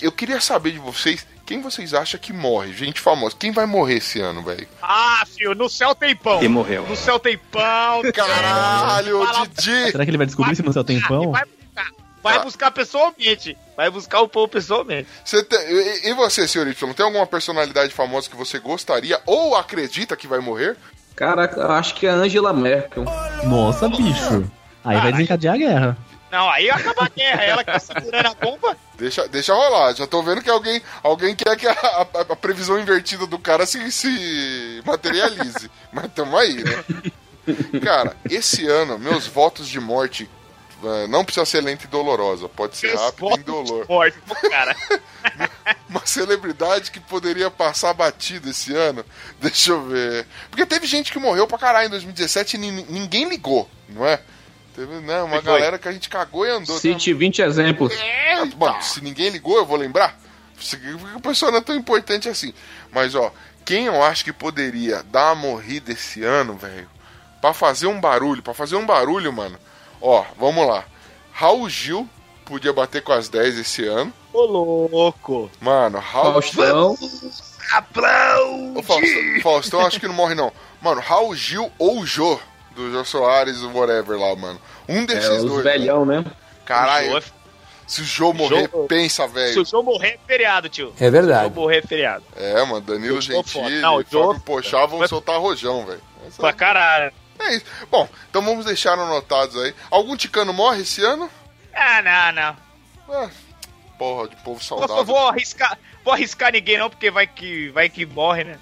eu queria saber de vocês Quem vocês acham que morre? Gente famosa. Quem vai morrer esse ano, velho? Ah, filho, no céu tem pão. E morreu. No céu tem pão. Caralho, Didi! Será que ele vai descobrir se no céu tem Ah, pão? e Vai buscar. Vai Ah. buscar pessoalmente. Vai buscar o pão pessoalmente. Tem- e, e você, senhor Y, tem alguma personalidade famosa que você gostaria ou acredita que vai morrer? Cara, eu acho que é a Angela Merkel. Nossa, bicho. Aí vai desencadear a guerra. Não, aí acaba a guerra. Ela que tá segurando a bomba. Deixa, deixa rolar. Já tô vendo que alguém, alguém quer que a, a- a previsão invertida do cara se, se materialize. *laughs* Mas tamo aí, né? Cara, esse ano, meus votos de morte eh, não precisa ser lenta e dolorosa. Pode ser rápido e indolor. Cara. *laughs* Uma celebridade que poderia passar batido esse ano. Deixa eu ver. Porque teve gente que morreu pra caralho em 2017 e nin- ninguém ligou, não é? Teve né, uma Foi. galera que a gente cagou e andou. Cite 20 exemplos. É, Bom, se ninguém ligou, eu vou lembrar. Significa que a pessoa não é tão importante assim. Mas, ó, quem eu acho que poderia dar uma morrida esse ano, velho, pra fazer um barulho, pra fazer um barulho, mano. Ó, vamos lá. Raul Gil podia bater com as 10 esse ano. Ô, louco. Mano, Raul Faustão. O Faustão, Faustão acho que não morre, não. Mano, Raul Gil ou o Jô, do Jô Soares, o whatever lá, mano. Um desses É, os dois. velhão, né? Caralho, O Jô se o Jô morrer, Jô- pensa, Se velho. o João morrer, é feriado, tio. É Se o verdade. João morrer, é feriado. É, mano, Danilo Jô. Gentili Não, o e Jô- Fábio Pochá vão Mas- soltar rojão, velho. Essa- Pra caralho. É isso. Bom, então vamos deixar anotados aí. Algum ticano morre esse ano? Ah, não, não. Ah, porra, de povo Não saudável. vou arriscar, vou arriscar ninguém não, porque vai que, vai que morre, né?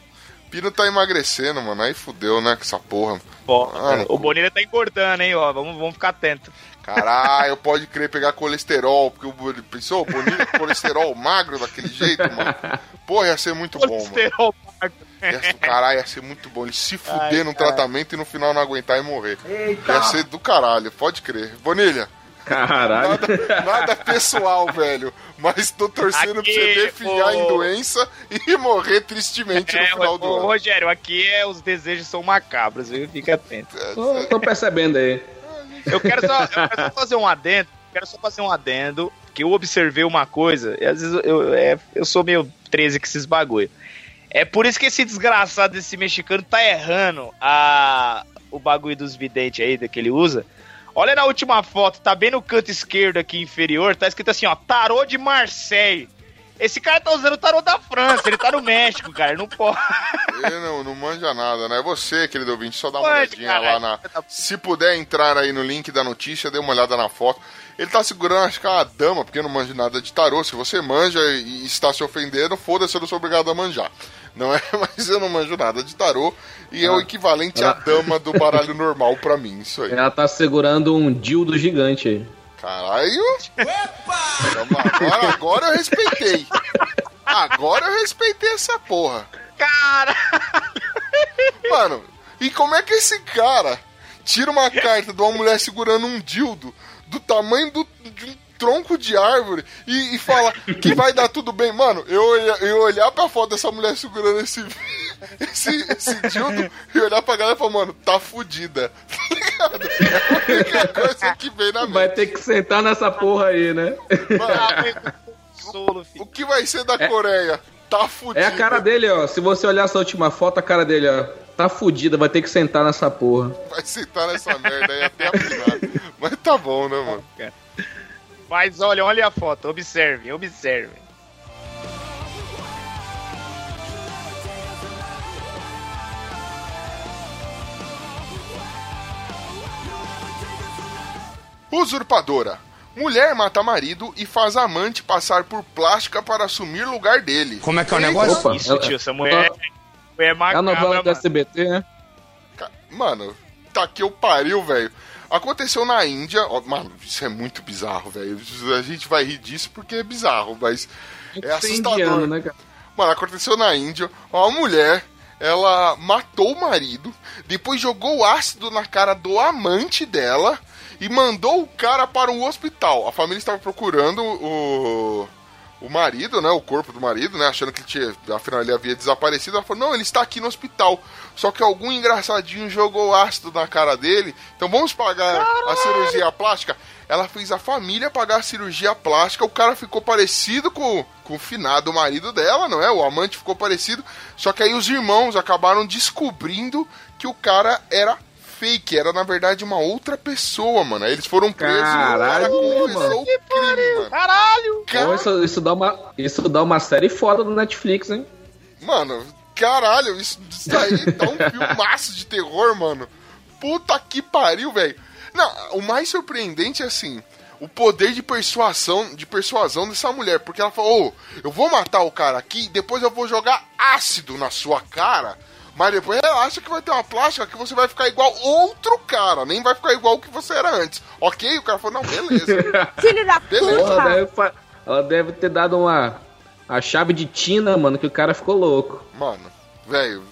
Pino tá emagrecendo, mano. Aí fudeu, né, com essa porra. Pô, Ah, no o. Bonilha tá engordando, hein, ó. Vamos, vamos ficar atento. Caralho, pode crer pegar colesterol, porque o Bo- pensou, bonito, *laughs* colesterol magro daquele jeito, mano. Porra, ia ser muito bom, mano. Colesterol magro. Ia, caralho, ia ser muito bom. Ele se fuder Ai, num tratamento e no final não aguentar e morrer. Ia ser do caralho, pode crer. Bonilha, Caralho. nada, nada pessoal, velho. Mas tô torcendo Aqui, pra você definhar em doença e morrer tristemente no É, final ô, do ô, ano. Rogério, aqui é, os desejos são macabros, viu? Fica atento. Tô, tô percebendo aí. Eu quero só, eu quero só fazer um adendo. Quero só fazer um adendo. Que eu observei uma coisa. E às vezes eu, eu, é, eu sou meio 13 com esses bagulho. É por isso que esse desgraçado desse mexicano tá errando a, o bagulho dos videntes aí que ele usa. Olha na última foto, tá bem no canto esquerdo aqui inferior, tá escrito assim, ó, tarô de Marseille. Esse cara tá usando o tarô da França, ele tá no México, cara, não pode. *laughs* Ele não, não manja nada, né? É você, querido ouvinte, só dá uma Manja, olhadinha lá na. Se puder entrar aí no link da notícia, dê uma olhada na foto. Ele tá segurando, acho que é uma dama, porque não manjo nada de tarô. Se você manja e está se ofendendo, foda-se, eu não sou obrigado a manjar. Não é? *laughs* Mas eu não manjo nada de tarô. E é o equivalente à dama do baralho *laughs* normal pra mim, isso aí. Ela tá segurando um dildo gigante aí. Caralho! Agora, agora eu respeitei. Agora eu respeitei essa porra. Cara, Mano, e como é que esse cara tira uma carta de uma mulher segurando um dildo do tamanho do, de um tronco de árvore e, e fala que vai dar tudo bem? Mano, eu, eu olhar pra foto dessa mulher segurando esse, esse, esse dildo e olhar pra galera e falar, mano, tá fudida. *laughs* Tá ligado? É a única coisa que vem na Vai mente. ter que sentar nessa porra aí, né? Mano, solo, filho. o que vai ser da Coreia? Tá fudida. É a cara dele, ó. Se você olhar essa última foto, a cara dele, ó. Tá fudida, vai ter que sentar nessa porra. Vai sentar nessa merda aí até afinar. Mas tá bom, né, mano? Mas olha, olha a foto, observem, observem. Usurpadora. Mulher mata marido e faz amante passar por plástica para assumir lugar dele. Como é que é o negócio? Opa, Isso, tio, essa mulher, mulher É a macabra, novela do mano. SBT, né? Mano, tá que eu pariu, velho. Aconteceu na Índia. ó, mano, isso é muito bizarro, velho. A gente vai rir disso porque é bizarro, mas é Ser assustador. indiano, né, cara? Mano, aconteceu na Índia. Uma mulher, ela matou o marido, depois jogou ácido na cara do amante dela e mandou o cara para um hospital. A família estava procurando o, o marido, né? O corpo do marido, né? Achando que ele tinha, afinal ele havia desaparecido. Ela falou: Não, ele está aqui no hospital. Só que algum engraçadinho jogou ácido na cara dele. Então vamos pagar a cirurgia plástica. Ela fez a família pagar a cirurgia plástica. O cara ficou parecido com, com o finado marido dela, não é? O amante ficou parecido. Só que aí os irmãos acabaram descobrindo que o cara era fake, era na verdade uma outra pessoa, mano. Aí eles foram presos e o cara Caralho, mano. o crime, mano. Caralho! Pô, isso, isso, dá uma, isso dá uma série foda do Netflix, hein? Mano, caralho, isso, isso aí dá um filmaço de terror, mano. Puta que pariu, velho. Não, o mais surpreendente é assim, o poder de persuasão, de persuasão dessa mulher, porque ela falou: "Ô, eu vou matar o cara aqui, depois eu vou jogar ácido na sua cara". Mas depois relaxa que vai ter uma plástica que você vai ficar igual outro cara, nem vai ficar igual o que você era antes. OK? O cara falou: "Não, beleza". *laughs* Filho da fa- ela deve ter dado uma. A chave de Tina, mano, que o cara ficou louco. Mano, velho,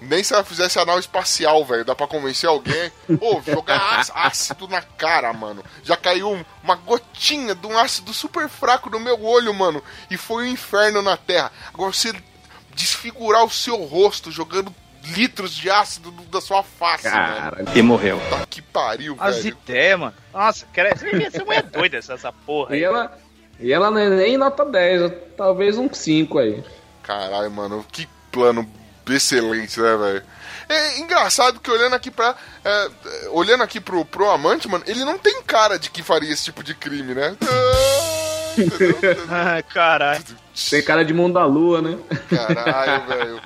nem se ela fizesse anal espacial, velho, dá pra convencer alguém. Ô, *laughs* jogar ácido na cara, mano. Já caiu um- uma gotinha de um ácido super fraco no meu olho, mano. E foi um inferno na terra. Agora você desfigurar o seu rosto jogando litros de ácido do- da sua face. Cara, E morreu. Tá que pariu, As velho. ideias, mano. Nossa, cara, essa mulher é doida, essa, essa porra. e aí. ela, e ela não é nem nota 10, talvez um 5 aí. Caralho, mano, que plano excelente, né, velho? É engraçado que olhando aqui pra. é, olhando aqui pro, pro amante, mano, ele não tem cara de que faria esse tipo de crime, né? Ah, *laughs* caralho. Tem cara de mundo da lua, né? Caralho, velho.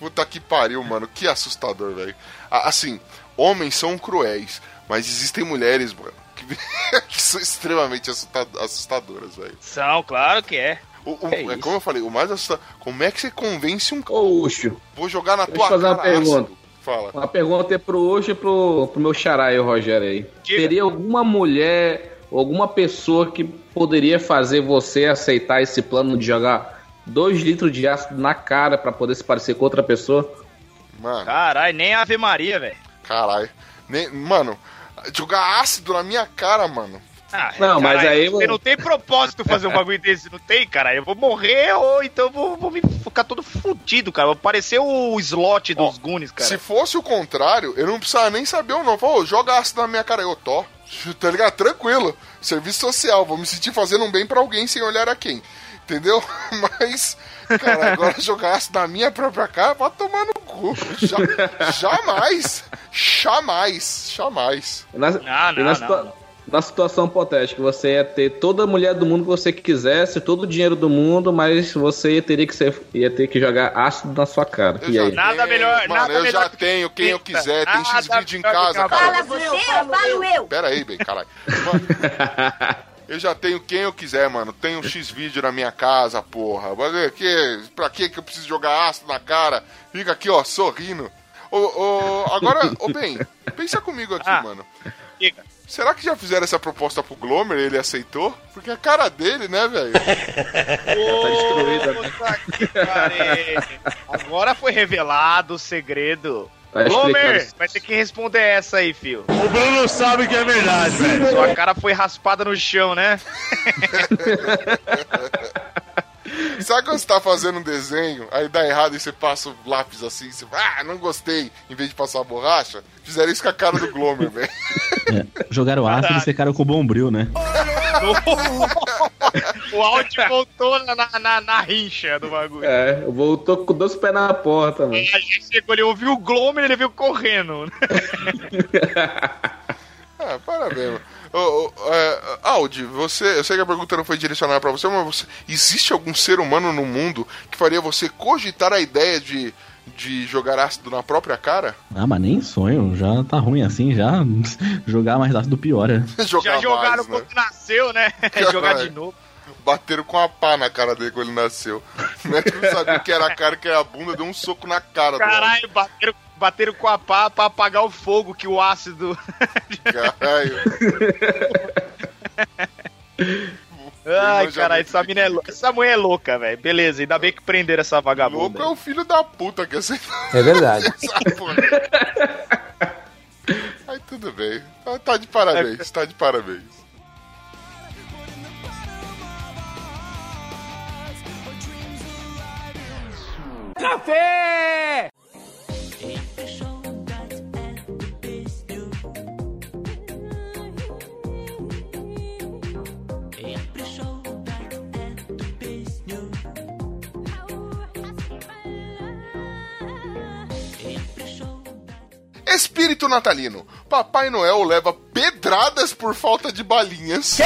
Puta que pariu, mano. Que assustador, velho. Assim, homens são cruéis, mas existem mulheres, mano, que, *laughs* que são extremamente assusta- assustadoras, velho. São, claro que é. O- o- É é como eu falei, o mais assustador. Como é que você convence um. Ô, Ucho, Vou jogar na Deixa tua fazer uma cara pergunta. ácido. Fala. uma pergunta é pro Ucho e pro, pro meu xará aí, o Rogério aí. Diga. Teria alguma mulher, alguma pessoa que poderia fazer você aceitar esse plano de jogar 2 litros de ácido na cara pra poder se parecer com outra pessoa? Mano. Caralho, nem Ave Maria, velho. Caralho. Nem- Mano, jogar ácido na minha cara, mano. Ah, Não, mas aí, Você mano- não tem propósito fazer um bagulho desse, não tem, cara? Eu vou morrer ou então eu vou, vou me ficar todo fudido, cara. Vou parecer o slot dos Goonies, cara. Se fosse o contrário, eu não precisava nem saber ou não. Falou, joga ácido na minha cara. Eu, tô. *laughs* Tá ligado? Tranquilo. Serviço social. Vou me sentir fazendo um bem pra alguém sem olhar a quem. Entendeu? *laughs* Mas, cara, agora jogar ácido na minha própria cara, vai tomar no cu. Ja- jamais. Jamais. Jamais. Na, Não, não, na, não, situa- não. na situação hipotética, você ia ter toda a mulher do mundo que você quisesse, todo o dinheiro do mundo, mas você teria que ser, ia ter que jogar ácido na sua cara. Eu E aí? Nada melhor- Mano, nada eu melhor já que tenho quem eu quiser. Tem Nada X-Vídeo em casa, cara. Fala você, eu falo eu. Pera aí, bem, caralho. *laughs* Mano, eu já tenho quem eu quiser, mano. Tenho X-Vídeo na minha casa, porra. Mas que, pra que que eu preciso jogar ácido na cara? Fica aqui, ó, sorrindo. Ô, ô, agora, ô, bem, *laughs* pensa comigo aqui, Ah. mano. Diga. Será que já fizeram essa proposta pro Glomer e ele aceitou? Porque a cara dele, né, velho? *laughs* Tá destruída, né? Agora foi revelado o segredo. Glomer, explicando. vai ter que responder essa aí, fio. O Bruno sabe que é verdade, velho. Sua cara foi raspada no chão, né? *laughs* Sabe quando você tá fazendo um desenho, aí dá errado e você passa o lápis assim, você fala, ah, não gostei, em vez de passar a borracha? Fizeram isso com a cara do Glomer, velho. É, jogaram ácido e secaram com bombril, né? *laughs* O áudio voltou na, na, na- na rincha do bagulho. É, voltou com dois pés na porta, mano. A gente chegou, ele ouviu o Glomer ele veio correndo. *laughs* Parabéns. Ô, ô, é, Audi, você, eu sei que a pergunta não foi direcionada pra você, mas você, existe algum ser humano no mundo que faria você cogitar a ideia de, de jogar ácido na própria cara? Ah, mas nem sonho, já tá ruim assim, já *laughs* jogar mais ácido piora. *laughs* jogar Já jogaram mais, né? quando nasceu, né? *laughs* Jogar de novo. Bateram com a pá na cara dele quando ele nasceu. O médico não sabia o que era a cara, que era a bunda, deu um soco na cara do Caralho, bateram, bateram com a pá pra apagar o fogo que o ácido. Caralho. *laughs* Ai, caralho, essa, mina é louca. essa mulher é louca, velho. Beleza, ainda bem que prenderam essa vagabunda. Louco é o filho da puta que você. É verdade. *laughs* Aí tudo bem. Tá, tá de parabéns, tá de parabéns. Café! Espírito natalino. Papai Noel leva pedradas por falta de balinhas.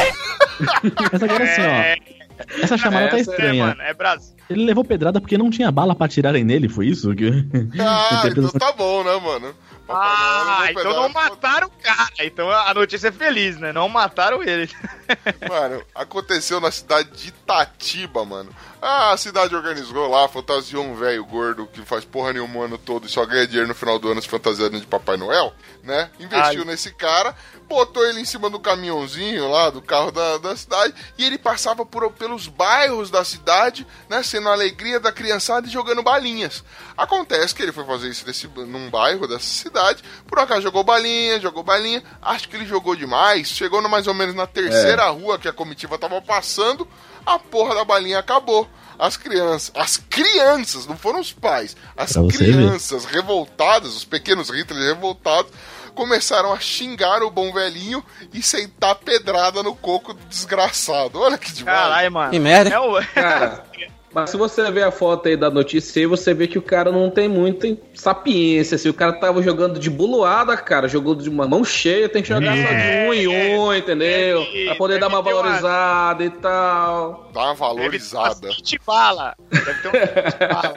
Mas agora assim, ó. Essa chamada tá Essa é, É, estranha. mano, é Brasil. Ele levou pedrada porque não tinha bala pra atirarem nele, foi isso? Que... *laughs* Ah, então tá bom, né, mano? Noel Ah, então não mataram o cara. Então a notícia é feliz, né? Não mataram ele. *laughs* Mano, aconteceu na cidade de Itatiba, mano. Ah, a cidade organizou lá, fantasiou um velho gordo que faz porra nenhuma o ano todo e só ganha dinheiro no final do ano se fantasiando de Papai Noel, né? Investiu Ai. nesse cara, botou ele em cima do caminhãozinho lá, do carro da, da cidade, e ele passava por, pelos bairros da cidade, né? Sendo a alegria da criançada e jogando balinhas. Acontece que ele foi fazer isso nesse, num bairro dessa cidade, por acaso jogou balinha, jogou balinha, acho que ele jogou demais, chegou no, mais ou menos na terceira rua que a comitiva tava passando, a porra da balinha acabou. As crianças, as crianças, não foram os pais, as crianças revoltadas, os pequenos Hitlers revoltados, começaram a xingar o bom velhinho e sentar pedrada no coco do desgraçado. Olha que demais. Caralho, mano. Que merda. É o... Cara, mas se você ver a foto aí da notícia aí, você vê que o cara não tem muita sapiência. Se o cara tava jogando de buluada, cara, jogou de uma mão cheia, tem que jogar só de um em um, entendeu? Deve- pra poder dar uma deve ter uma- valorizada e tal. Dá uma Deve ter valorizada. umas 20 bala. Deve ter um 20 *laughs* bala.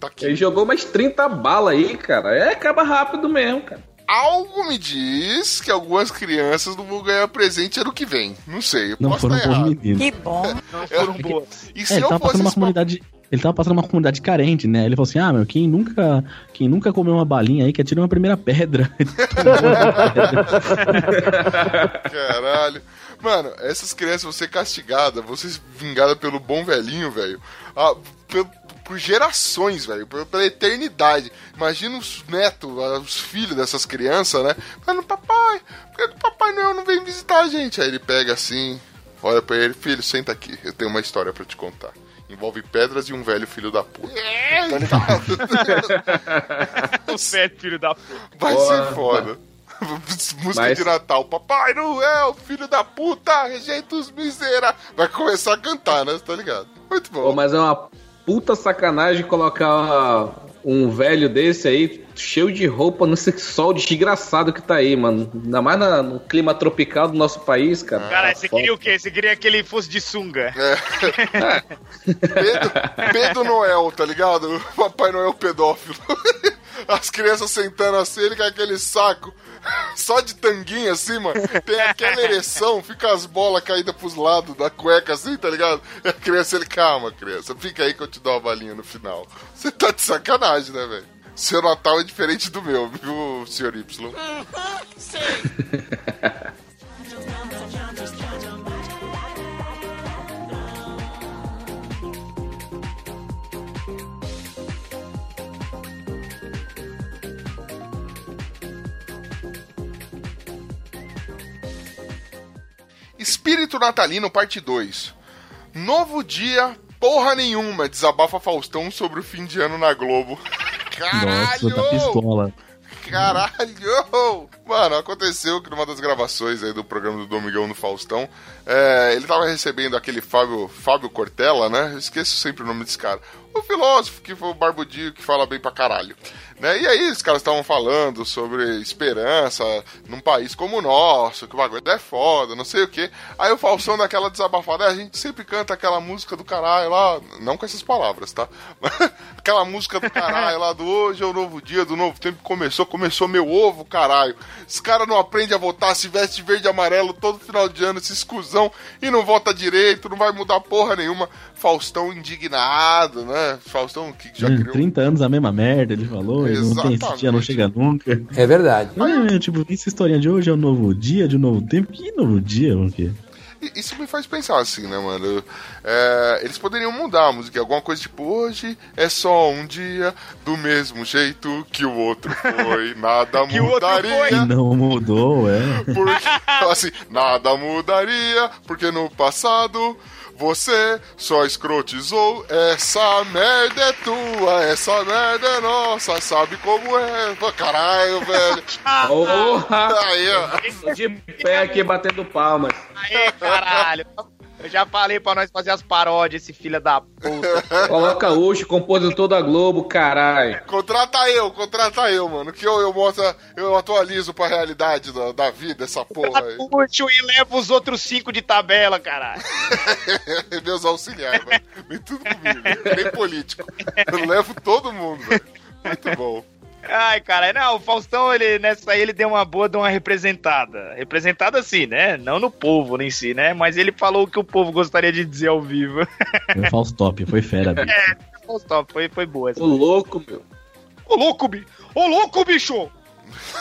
Tá aqui. Ele jogou mais 30 balas aí, cara. É, acaba rápido mesmo, cara. Algo me diz que algumas crianças não vão ganhar presente ano que vem. Não sei, eu Não posso foram estar bons errado. meninos. Que bom. Não foram boas. E se É, ele eu tava fosse uma comunidade. Ele tava passando uma comunidade carente, né? Ele falou assim: ah, meu, quem nunca, quem nunca comeu uma balinha aí, que atira uma primeira pedra. *laughs* Caralho. Mano, essas crianças vão ser castigadas, vão ser vingadas pelo bom velhinho, velho. Ah, pe- por gerações, velho. Pela eternidade. Imagina os netos, os filhos dessas crianças, né? Falando, papai, por que o Papai Noel não vem visitar a gente? Aí ele pega assim, olha pra ele, filho, senta aqui, eu tenho uma história pra te contar. Envolve pedras e um velho filho da puta. Tá ligado? O certo, filho da puta. Vai Porra. ser foda. *laughs* Música Mas- de Natal. Papai Noel, filho da puta, rejeita os miseráveis. Vai começar a cantar, né? Tá ligado? Muito bom. Pô, mas é uma puta sacanagem colocar um velho desse aí, cheio de roupa, nesse sol desgraçado que tá aí, mano. Ainda mais na- no clima tropical do nosso país, cara. Cara, você foda. queria o quê? Você queria que ele fosse de sunga. *laughs* Pedro, Pedro Noel, tá ligado? Papai Noel pedófilo. *laughs* As crianças sentando assim, ele com aquele saco. Só de tanguinha assim, mano. Tem aquela ereção, fica as bolas caídas pros lados da cueca assim, tá ligado? E a criança, ele, calma, criança, fica aí que eu te dou uma balinha no final. Você tá de sacanagem, né, velho? Seu Natal é diferente do meu, viu, senhor Y? *laughs* Espírito Natalino, parte 2. Novo dia, porra nenhuma, desabafa Faustão sobre o fim de ano na Globo. Caralho! Nossa, tá pistola. Caralho! Mano, aconteceu que numa das gravações aí do programa do Domingão no Faustão, é, ele tava recebendo aquele Fábio, Fábio Cortella, né? Eu esqueço sempre o nome desse cara. O filósofo que foi o barbudinho que fala bem pra caralho. Né? E aí os caras estavam falando sobre esperança num país como o nosso, que o bagulho é foda, não sei o que. Aí o Faustão daquela desabafada, "É, a gente sempre canta aquela música do caralho lá, não com essas palavras, tá? *laughs* aquela música do caralho lá do hoje é o novo dia, do novo tempo começou, começou meu ovo, caralho. Esse cara não aprende a votar, se veste de verde e amarelo todo final de ano, esse escusão, e não vota direito, não vai mudar porra nenhuma. Faustão indignado, né? Faustão que já Hum, criou. 30 anos a mesma merda, ele falou. Ele não tem esse dia, não Exatamente. chega nunca. É verdade. É, tipo, essa historinha de hoje é o novo dia, de um novo tempo. Que novo dia, o quê? E Isso me faz pensar assim, né, mano? É, eles poderiam mudar a música, alguma coisa tipo, hoje é só um dia do mesmo jeito que o outro foi, *laughs* nada Que o outro mudaria. Que não mudou, é. Porque, assim, nada mudaria, porque no passado Você só escrotizou, essa merda é tua, essa merda é nossa, sabe como é? Caralho, velho. *laughs* Porra! Aí, ó. De pé aqui batendo palmas. Aê, caralho. Eu já falei pra nós fazer as paródias, esse filho da puta. *laughs* Coloca Ucho, compositor da Globo, caralho. Contrata eu, contrata eu, mano. Que eu, eu mostro, eu atualizo pra realidade da, da vida, essa porra aí. Puxo e leva os outros cinco de tabela, caralho. *laughs* Meus auxiliares, velho. Vem tudo comigo. Nem político. Eu levo todo mundo, velho. Muito bom. Ai, cara, não, o Faustão, ele, nessa aí, ele deu uma boa de uma representada. Representada assim, né? Não no povo em si, né? Mas ele falou o que o povo gostaria de dizer ao vivo. Foi Faustop, foi fera, *laughs* bicho. É, Faustão, foi, foi boa essa. Ô louco, meu. Ô louco, bicho! Ô louco, bicho!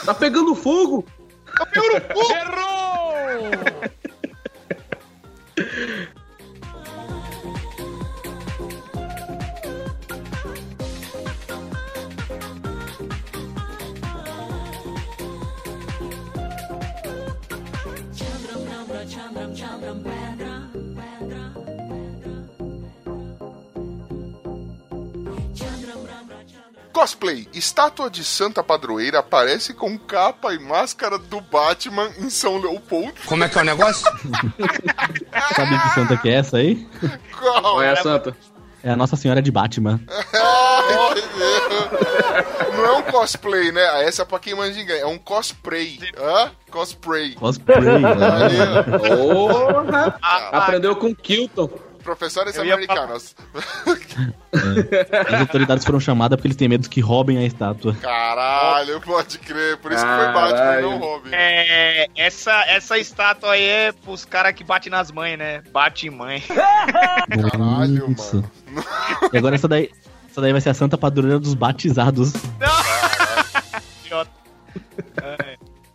Tá pegando fogo! Tá pegando fogo! *laughs* Cosplay. Estátua de Santa Padroeira aparece com capa e máscara do Batman em São Leopoldo. Como é que é o negócio? *laughs* Sabe que santa que é essa aí? Qual? Qual é a santa? É a Nossa Senhora de Batman. Não é um cosplay, né? Essa é pra quem manja inglês. É um cosplay. Hã? Cosplay. Cosplay? Aí! Aprendeu com Kilton. Professores Eu americanos. As autoridades foram chamadas porque eles têm medo que roubem a estátua. Caralho, pode crer. Por isso que foi Caralho. Batman, não Robin. É, essa, essa estátua aí é pros caras que batem nas mães, né? Bate em mãe. Caralho, Nossa. mano. E agora essa daí, essa daí vai ser a santa padroeira dos batizados. *laughs* Idiota.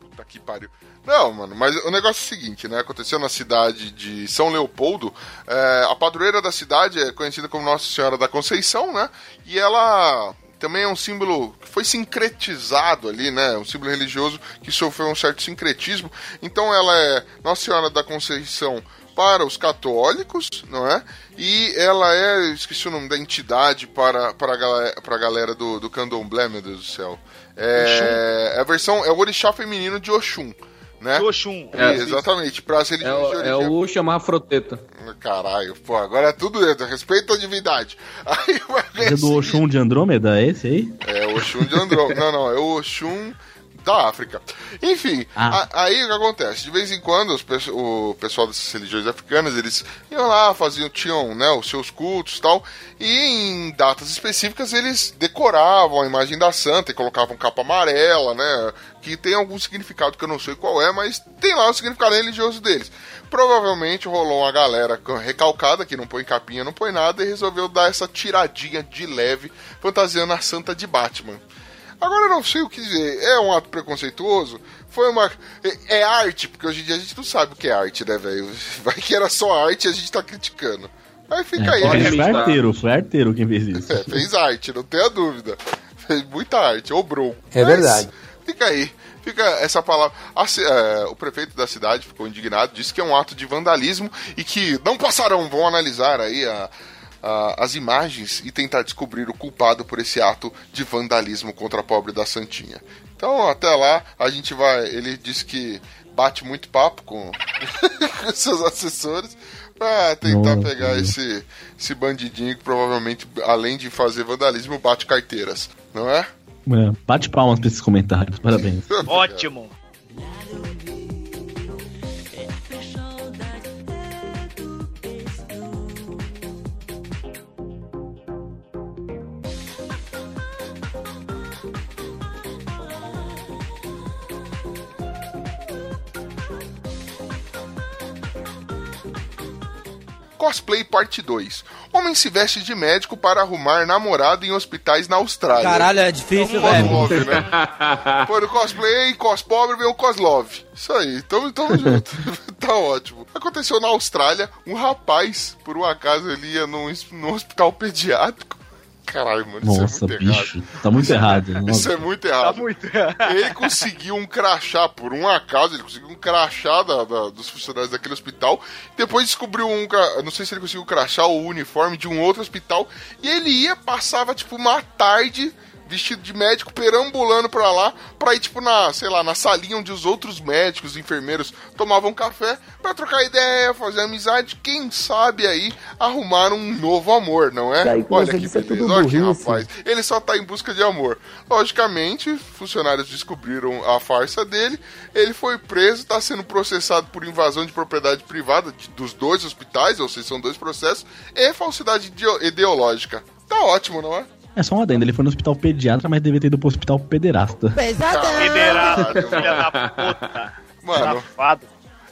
Puta que pariu. Não, mano, mas o negócio é o seguinte, né? Aconteceu na cidade de São Leopoldo. é, a padroeira da cidade é conhecida como Nossa Senhora da Conceição, né? E ela também é um símbolo que foi sincretizado ali, né? Um símbolo religioso que sofreu um certo sincretismo. Então ela é Nossa Senhora da Conceição para os católicos, não é? E ela é, esqueci o nome da entidade para, para, a, galera, para a galera do, do candomblé, meu Deus do céu. É, é a versão, é o orixá feminino de Oxum, né? Oxum. É, Exatamente, para as É de é o Ucho chamar Froteta. Caralho, pô, agora é tudo respeito à divindade. *laughs* Aí vai ver É do Oxum de Andrômeda, é esse aí? É o Oxum de Andrômeda. não, não, é o Oxum da África. Enfim, Ah. a- aí o que acontece? De vez em quando os o pessoal dessas religiões africanas, eles iam lá, faziam, tinham né, os seus cultos e tal, e em datas específicas eles decoravam a imagem da santa e colocavam capa amarela, né? Que tem algum significado que eu não sei qual é, mas tem lá o significado religioso deles. Provavelmente rolou uma galera recalcada que não põe capinha, não põe nada e resolveu dar essa tiradinha de leve, fantasiando a santa de Batman. Agora eu não sei o que dizer. É um ato preconceituoso? Foi uma. É, é arte, porque hoje em dia a gente não sabe o que é arte, né, velho? *laughs* Vai que era só arte e a gente tá criticando. Aí fica aí, É, pode né? foi acreditar. arteiro, foi arteiro quem fez isso. É, fez arte, não tenha dúvida. Fez muita arte, obrou. É Mas verdade. Fica aí. Fica essa palavra. A é, o prefeito da cidade ficou indignado, disse que é um ato de vandalismo e que não passarão, vão analisar aí a- a- as imagens e tentar descobrir o culpado por esse ato de vandalismo contra a pobre da Santinha. Então, até lá, a gente vai. Ele disse que bate muito papo com, *laughs* com seus assessores pra tentar Nossa, pegar esse, esse bandidinho que provavelmente, além de fazer vandalismo, bate carteiras, não é? É, bate palmas pra esses comentários, parabéns. *laughs* Ótimo. Cosplay Parte 2. Homem se veste de médico para arrumar namorado em hospitais na Austrália. Caralho, é difícil, Cos velho. love, né? Foi no cosplay, cos pobre, veio o coslove. Isso aí, tamo, tamo *laughs* junto. *laughs* tá ótimo. Aconteceu na Austrália, um rapaz, por um acaso, ele ia num, num hospital pediátrico. Caralho, mano, isso Nossa, é muito errado. bicho. Tá muito errado. Isso é muito Tá errado. muito. Ele conseguiu um crachá, por um acaso, ele conseguiu um crachá da- da- dos funcionários daquele hospital. Depois descobriu um. Não sei se ele conseguiu um crachá ou o uniforme de um outro hospital. E ele ia, passava, tipo, uma tarde. Vestido de médico, perambulando pra lá, pra ir, tipo, na, sei lá, na salinha onde os outros médicos, enfermeiros tomavam café, pra trocar ideia, fazer amizade, quem sabe aí arrumar um novo amor, não é? E aí, Olha que beleza, tudo olha que rapaz. Ele só tá em busca de amor. Logicamente, funcionários descobriram a farsa dele. Ele foi preso, tá sendo processado por invasão de propriedade privada de- dos dois hospitais, ou seja, são dois processos, e falsidade ideo- ideológica. Tá ótimo, não é? É só um adendo, ele foi no hospital pediatra, mas devia ter ido pro hospital pederasta. Federado, Caralho, filha da puta. Mano, Safado.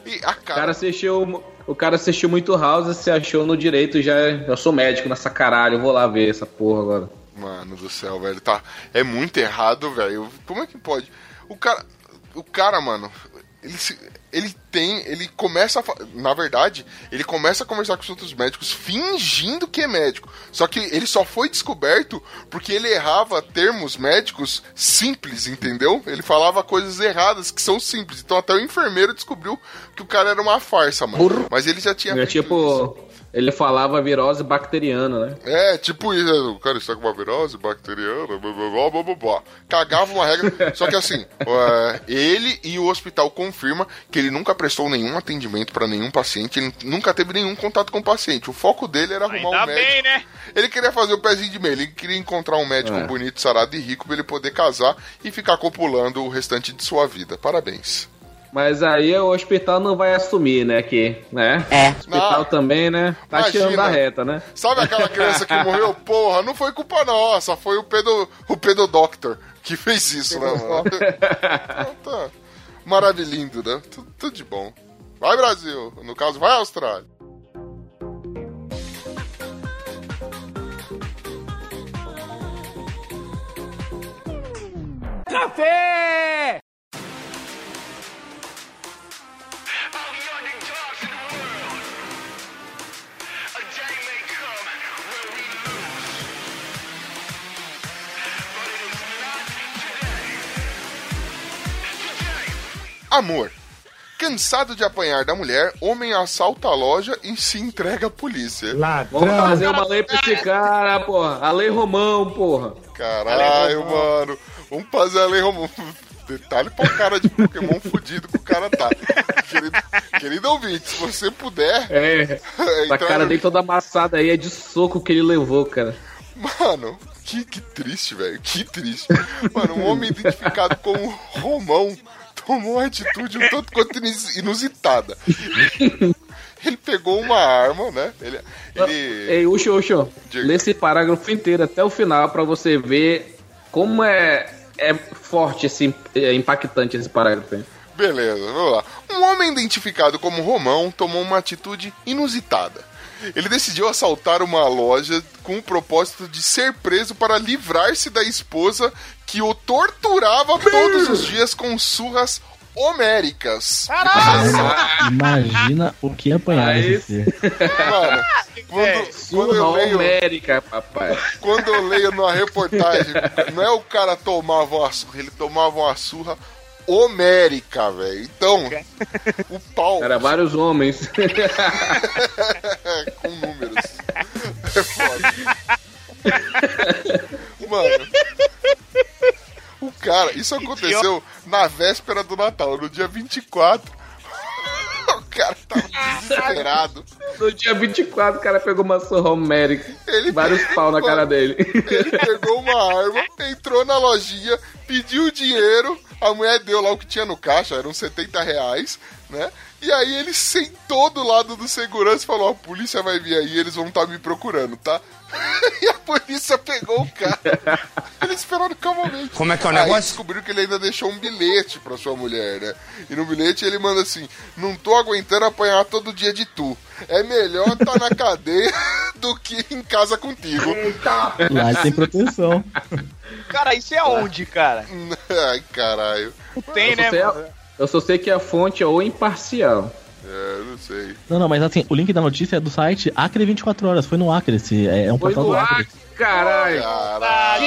e a O cara. cara assistiu, o cara assistiu muito House, se achou no direito já. Eu sou médico nessa caralho, eu vou lá ver essa porra agora. Mano do céu, velho, tá. É muito errado, velho. Como é que pode? O cara. O cara, mano, ele, se- ele tem. Ele começa a. Na verdade, ele começa a conversar com os outros médicos fingindo que é médico. Só que ele só foi descoberto porque ele errava termos médicos simples, entendeu? Ele falava coisas erradas que são simples. Então até o enfermeiro descobriu que o cara era uma farsa, mano. Mas ele já tinha. É tipo, ele falava virose bacteriana, né? É, tipo isso. né? O cara está com uma virose bacteriana, blá, blá, blá, blá, blá, blá. Cagava uma regra. *laughs* Só que assim, ele e o hospital confirma que ele nunca prestou nenhum atendimento pra nenhum paciente, ele nunca teve nenhum contato com o paciente. O foco dele era arrumar Ainda um médico. bem, né? Ele queria fazer o pezinho de meio, ele queria encontrar um médico É. bonito, sarado e rico pra ele poder casar e ficar copulando o restante de sua vida. Parabéns. Mas aí o hospital não vai assumir, né? Que, né? É. O hospital Ah, também, né? Tá imagina. tirando da reta, né? Sabe aquela criança que morreu? *laughs* Porra, não foi culpa nossa, foi o pedo, o pedo doctor que fez isso, né, mano? Então tá. Maravilhindo, né? Tudo, tudo de bom. Vai, Brasil. No caso, vai, Austrália. Amor. Cansado de apanhar da mulher, homem assalta a loja e se entrega à polícia. Vamos fazer uma lei pra esse cara, porra. A lei Romão, porra. Caralho, mano. Vamos fazer a lei Romão. Detalhe pra o cara de Pokémon fudido que o cara tá. Querido, querido ouvinte, se você puder. É. *laughs* Entrar cara dele toda amassada aí é de soco que ele levou, cara. Mano, que, que triste, velho. Que triste. Mano, um homem identificado como Romão tomou uma atitude um tanto quanto inus- inusitada. Ele pegou uma arma, né? Ele. ele... Ei, Uxo, Uxo, Diga. lê esse parágrafo inteiro até o final pra você ver como é, é forte, esse, é impactante esse parágrafo. Beleza, vamos lá. Um homem identificado como Romão tomou uma atitude inusitada. Ele decidiu assaltar uma loja com o propósito de ser preso para livrar-se da esposa que o torturava todos os dias com surras homéricas. Imagina o que apanhar Aí esse. Mano, quando, quando eu leio, homérica, papai. quando eu leio numa reportagem, não é o cara tomava uma surra, ele tomava uma surra homérica, velho. Então, o pau Era vários homens. *laughs* com números. É foda. Mano. O cara, isso aconteceu na véspera do Natal, no dia 24. O cara tava desesperado. No dia 24, o cara pegou uma surra homérica. Ele- Vários pau na cara dele. Ele pegou uma arma, entrou na lojinha, pediu dinheiro, a mulher deu lá o que tinha no caixa, eram 70 reais, né? E aí ele sentou do lado do segurança e falou: a polícia vai vir aí, eles vão estar me procurando, tá? *laughs* e polícia pegou o cara. *laughs* Eles esperaram calmamente. Como é que é o Aí negócio? descobriram que ele ainda deixou um bilhete pra sua mulher, né? E no bilhete ele manda assim: Não tô aguentando apanhar todo dia de tu. É melhor tá na cadeia *laughs* do que em casa contigo. Lá ele tem proteção. *laughs* Cara, isso é onde, cara? Ai, caralho. Tem, eu, né? sei, mano? eu só sei que a fonte é o imparcial. É, não sei. Não, não, mas assim, o link da notícia é do site Acre 24 Horas. Foi no Acre, esse, é, é um Foi portal do Acre. Acre, caralho. Caralho.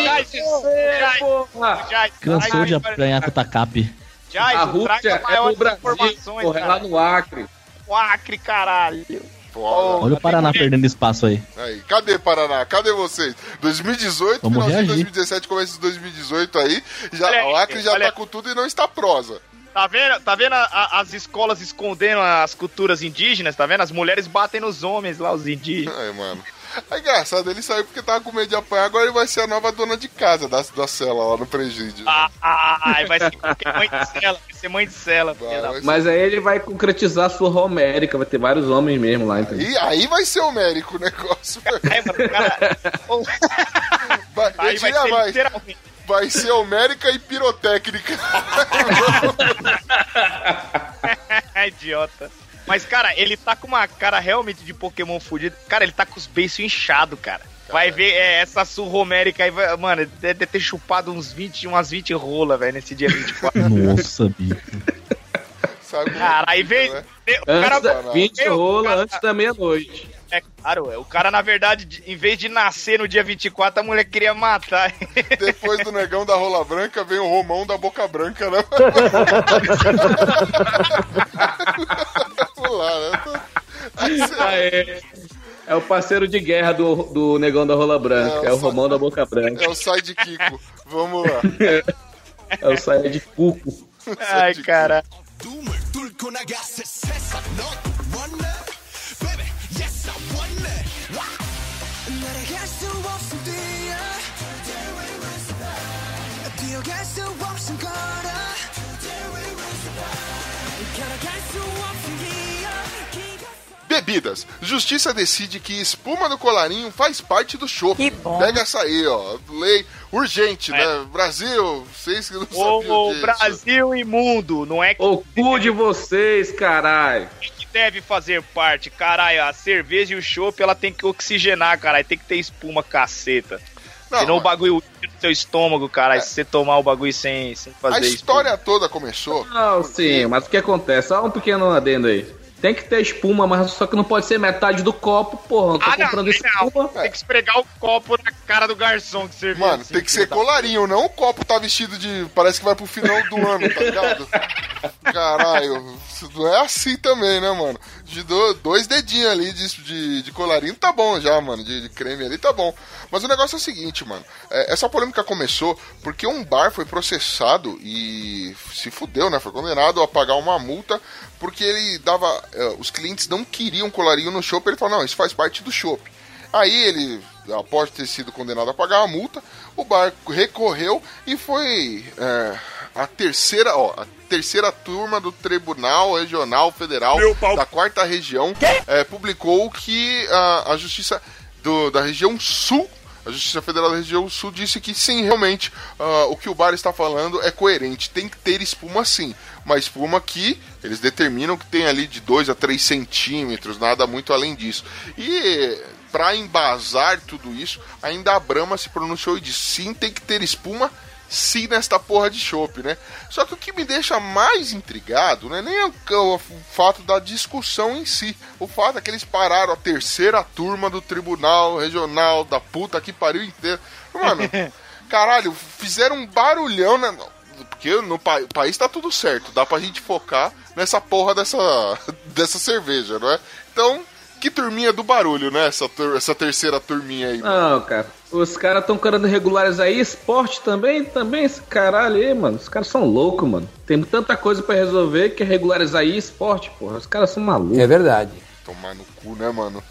Cansou de apanhar com o TACAP. Jai, A Rússia é maiores no Brasil, informações, porra, é lá no Acre. O Acre, caralho. Olha o Paraná perdendo espaço aí. Aí, cadê Paraná? Cadê vocês? 2018, Vamos finalzinho de reagir. 2017, começo de 2018 aí. Já, aí, o Acre já olha- tá com tudo e não está prosa. Tá vendo, tá vendo a- a- as escolas escondendo as culturas indígenas? Tá vendo? As mulheres batem nos homens lá, os indígenas. Ai, mano. É engraçado, ele saiu porque tava com medo de apanhar, agora ele vai ser a nova dona de casa da, da cela lá no presídio. Ah, ah, ah, vai ser qualquer mãe de cela, vai ser mãe de cela. Vai, ser- Mas aí ele vai concretizar a sua homérica, vai ter vários homens mesmo lá, entendeu? E aí vai ser homérico o negócio. Ai, mano, cara... Vai, Aí vai ser mais, literalmente... vai ser homérica e pirotécnica. *laughs* Idiota. Mas, cara, ele tá com uma cara realmente de Pokémon fudido. Cara, ele tá com os beiços inchados, cara. Vai ver é, essa surromérica aí, vai- mano, deve ter chupado uns 20, umas 20 rola, velho, nesse dia 24. *laughs* Nossa, bicho. Sabe como Cara, aí é, vem. né? O Antes cara, da, 20 Meu, rola cara- antes da meia-noite. É claro, é, o cara, na verdade, de- em vez de nascer no dia 24, a mulher queria matar. Depois do negão da rola branca, vem o Romão da boca branca, né? Vamos lá, né? Aí você- Ah, é. O parceiro de guerra do, do negão da rola branca. É, É, o o Romão da boca branca. É o sidekick. Vamos lá. É o saia de cuco. Ai, cara. Bebidas. Justiça decide que espuma no colarinho faz parte do chopp. Que bom. Pega essa aí, ó. Lei urgente, né? Brasil, vocês que não sabiam O disso. Brasil imundo, não é que O cu de vocês, caralho. que deve fazer parte, caralho. A cerveja e o chopp, ela tem que oxigenar, caralho. Tem que ter espuma, caceta. Não, Senão o mas bagulho tira no seu estômago, caralho. Se você tomar o bagulho sem, sem fazer a espuma. história toda começou. Não, sim, mas o que acontece? Só um pequeno adendo aí. Tem que ter espuma, mas só que não pode ser metade do copo, porra. Não tô Ah, não, comprando não. espuma. Tem que esfregar o copo na cara do garçom que serviu. Mano, assim, tem que ser da- colarinho, não o copo tá vestido de. Parece que vai pro final do ano, tá ligado? *laughs* Caralho, não é assim também, né, mano? De do- dois dedinhos ali de, de, de colarinho tá bom já, mano. De, de creme ali tá bom. Mas o negócio é o seguinte, mano. é, essa polêmica começou porque um bar foi processado e se fudeu, né? Foi condenado a pagar uma multa porque ele dava. é, os clientes não queriam colarinho no shopping. Ele falou: não, isso faz parte do shopping. Aí ele, após ter sido condenado a pagar a multa, o bar recorreu e foi é, a terceira, ó, a terceira turma do Tribunal Regional Federal da quarta região é, publicou que a, a justiça do- da região sul a Justiça Federal da Região Sul disse que sim, realmente, ah, o que o bar está falando é coerente. Tem que ter espuma sim. Uma espuma que eles determinam que tem ali de 2 a 3 centímetros, nada muito além disso. E para embasar tudo isso, ainda a Brahma se pronunciou e disse: sim, tem que ter espuma sim nesta porra de chopp, né? Só que o que me deixa mais intrigado não é nem o, o fato da discussão em si. O fato é que eles pararam a terceira turma do Tribunal Regional da puta que pariu inteiro. Mano, *laughs* caralho, fizeram um barulhão, né? Porque no pa- país tá tudo certo, dá pra gente focar nessa porra dessa, *laughs* dessa cerveja, não é? Então, que turminha do barulho, né? Essa, tur- essa terceira turminha aí. Não, cara. Os caras estão querendo regularizar aí esporte também, também esse caralho aí, mano. Os caras são loucos, mano. Tem tanta coisa pra resolver que é regularizar aí esporte, porra. Os caras são malucos. É verdade. Tomar no cu, né, mano?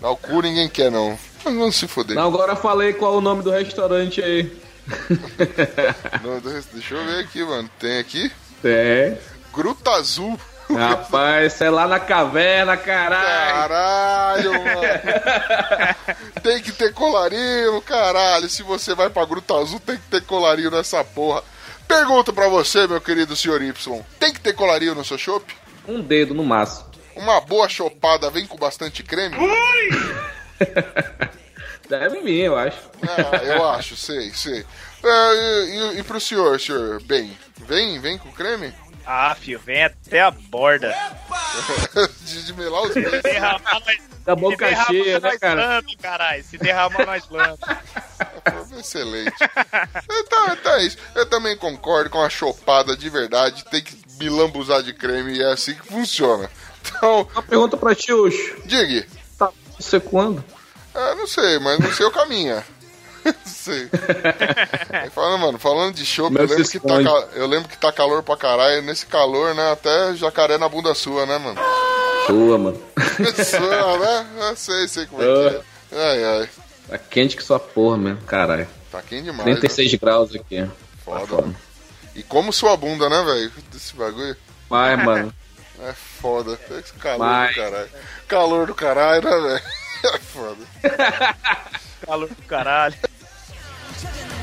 Dar o cu ninguém quer, não. Mas vamos se foder. Não, agora eu falei qual o nome do restaurante aí. *laughs* Não, deixa eu ver aqui, mano. Tem aqui? É. Gruta Azul. *laughs* Rapaz, isso é lá na caverna, caralho. Caralho, mano. *laughs* tem que ter colarinho, caralho. Se você vai pra Gruta Azul, tem que ter colarinho nessa porra. Pergunta pra você, meu querido senhor Y. Tem que ter colarinho no seu chopp? Um dedo no máximo. Uma boa chopada vem com bastante creme? Deve vir, eu acho. Ah, eu acho, sei, sei. É, e, e, e pro senhor, senhor? Bem, vem, vem com creme? Ah, filho, vem até a borda. *laughs* de, de melar os beijos. Derramar nós. Da Se boca derramar, cheia, né, nós cara? lame, caralho. Se derramar, nós lame. Foi Excelente. Então, é isso. Eu também concordo com a chopada de verdade. Tem que me lambuzar de creme e é assim que funciona. Então, Uma pergunta pra ti, Ucho. diga. Tá você quando? Ah, não sei, mas não sei o caminho. *laughs* Não sei. *laughs* Aí fala, mano, falando de chopp, eu lembro, que tá, eu lembro que tá calor pra caralho. Nesse calor, né? Até jacaré na bunda sua, né, mano? Sua, mano. *laughs* Sua, né? Eu sei, sei como é que é. Ai, ai. Tá quente que sua porra mesmo, caralho. Tá quente demais. Né? 36 graus aqui. Tá Foda, mano. E como sua bunda, né, velho? Desse bagulho. Vai, mano. É foda. Esse calor Vai. do caralho. Calor do caralho, né, velho? *laughs* É foda. Calor do caralho. *laughs*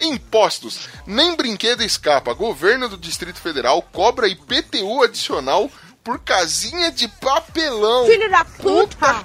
Impostos. Nem brinquedo escapa. Governo do Distrito Federal cobra IPTU adicional por casinha de papelão. Filho da puta!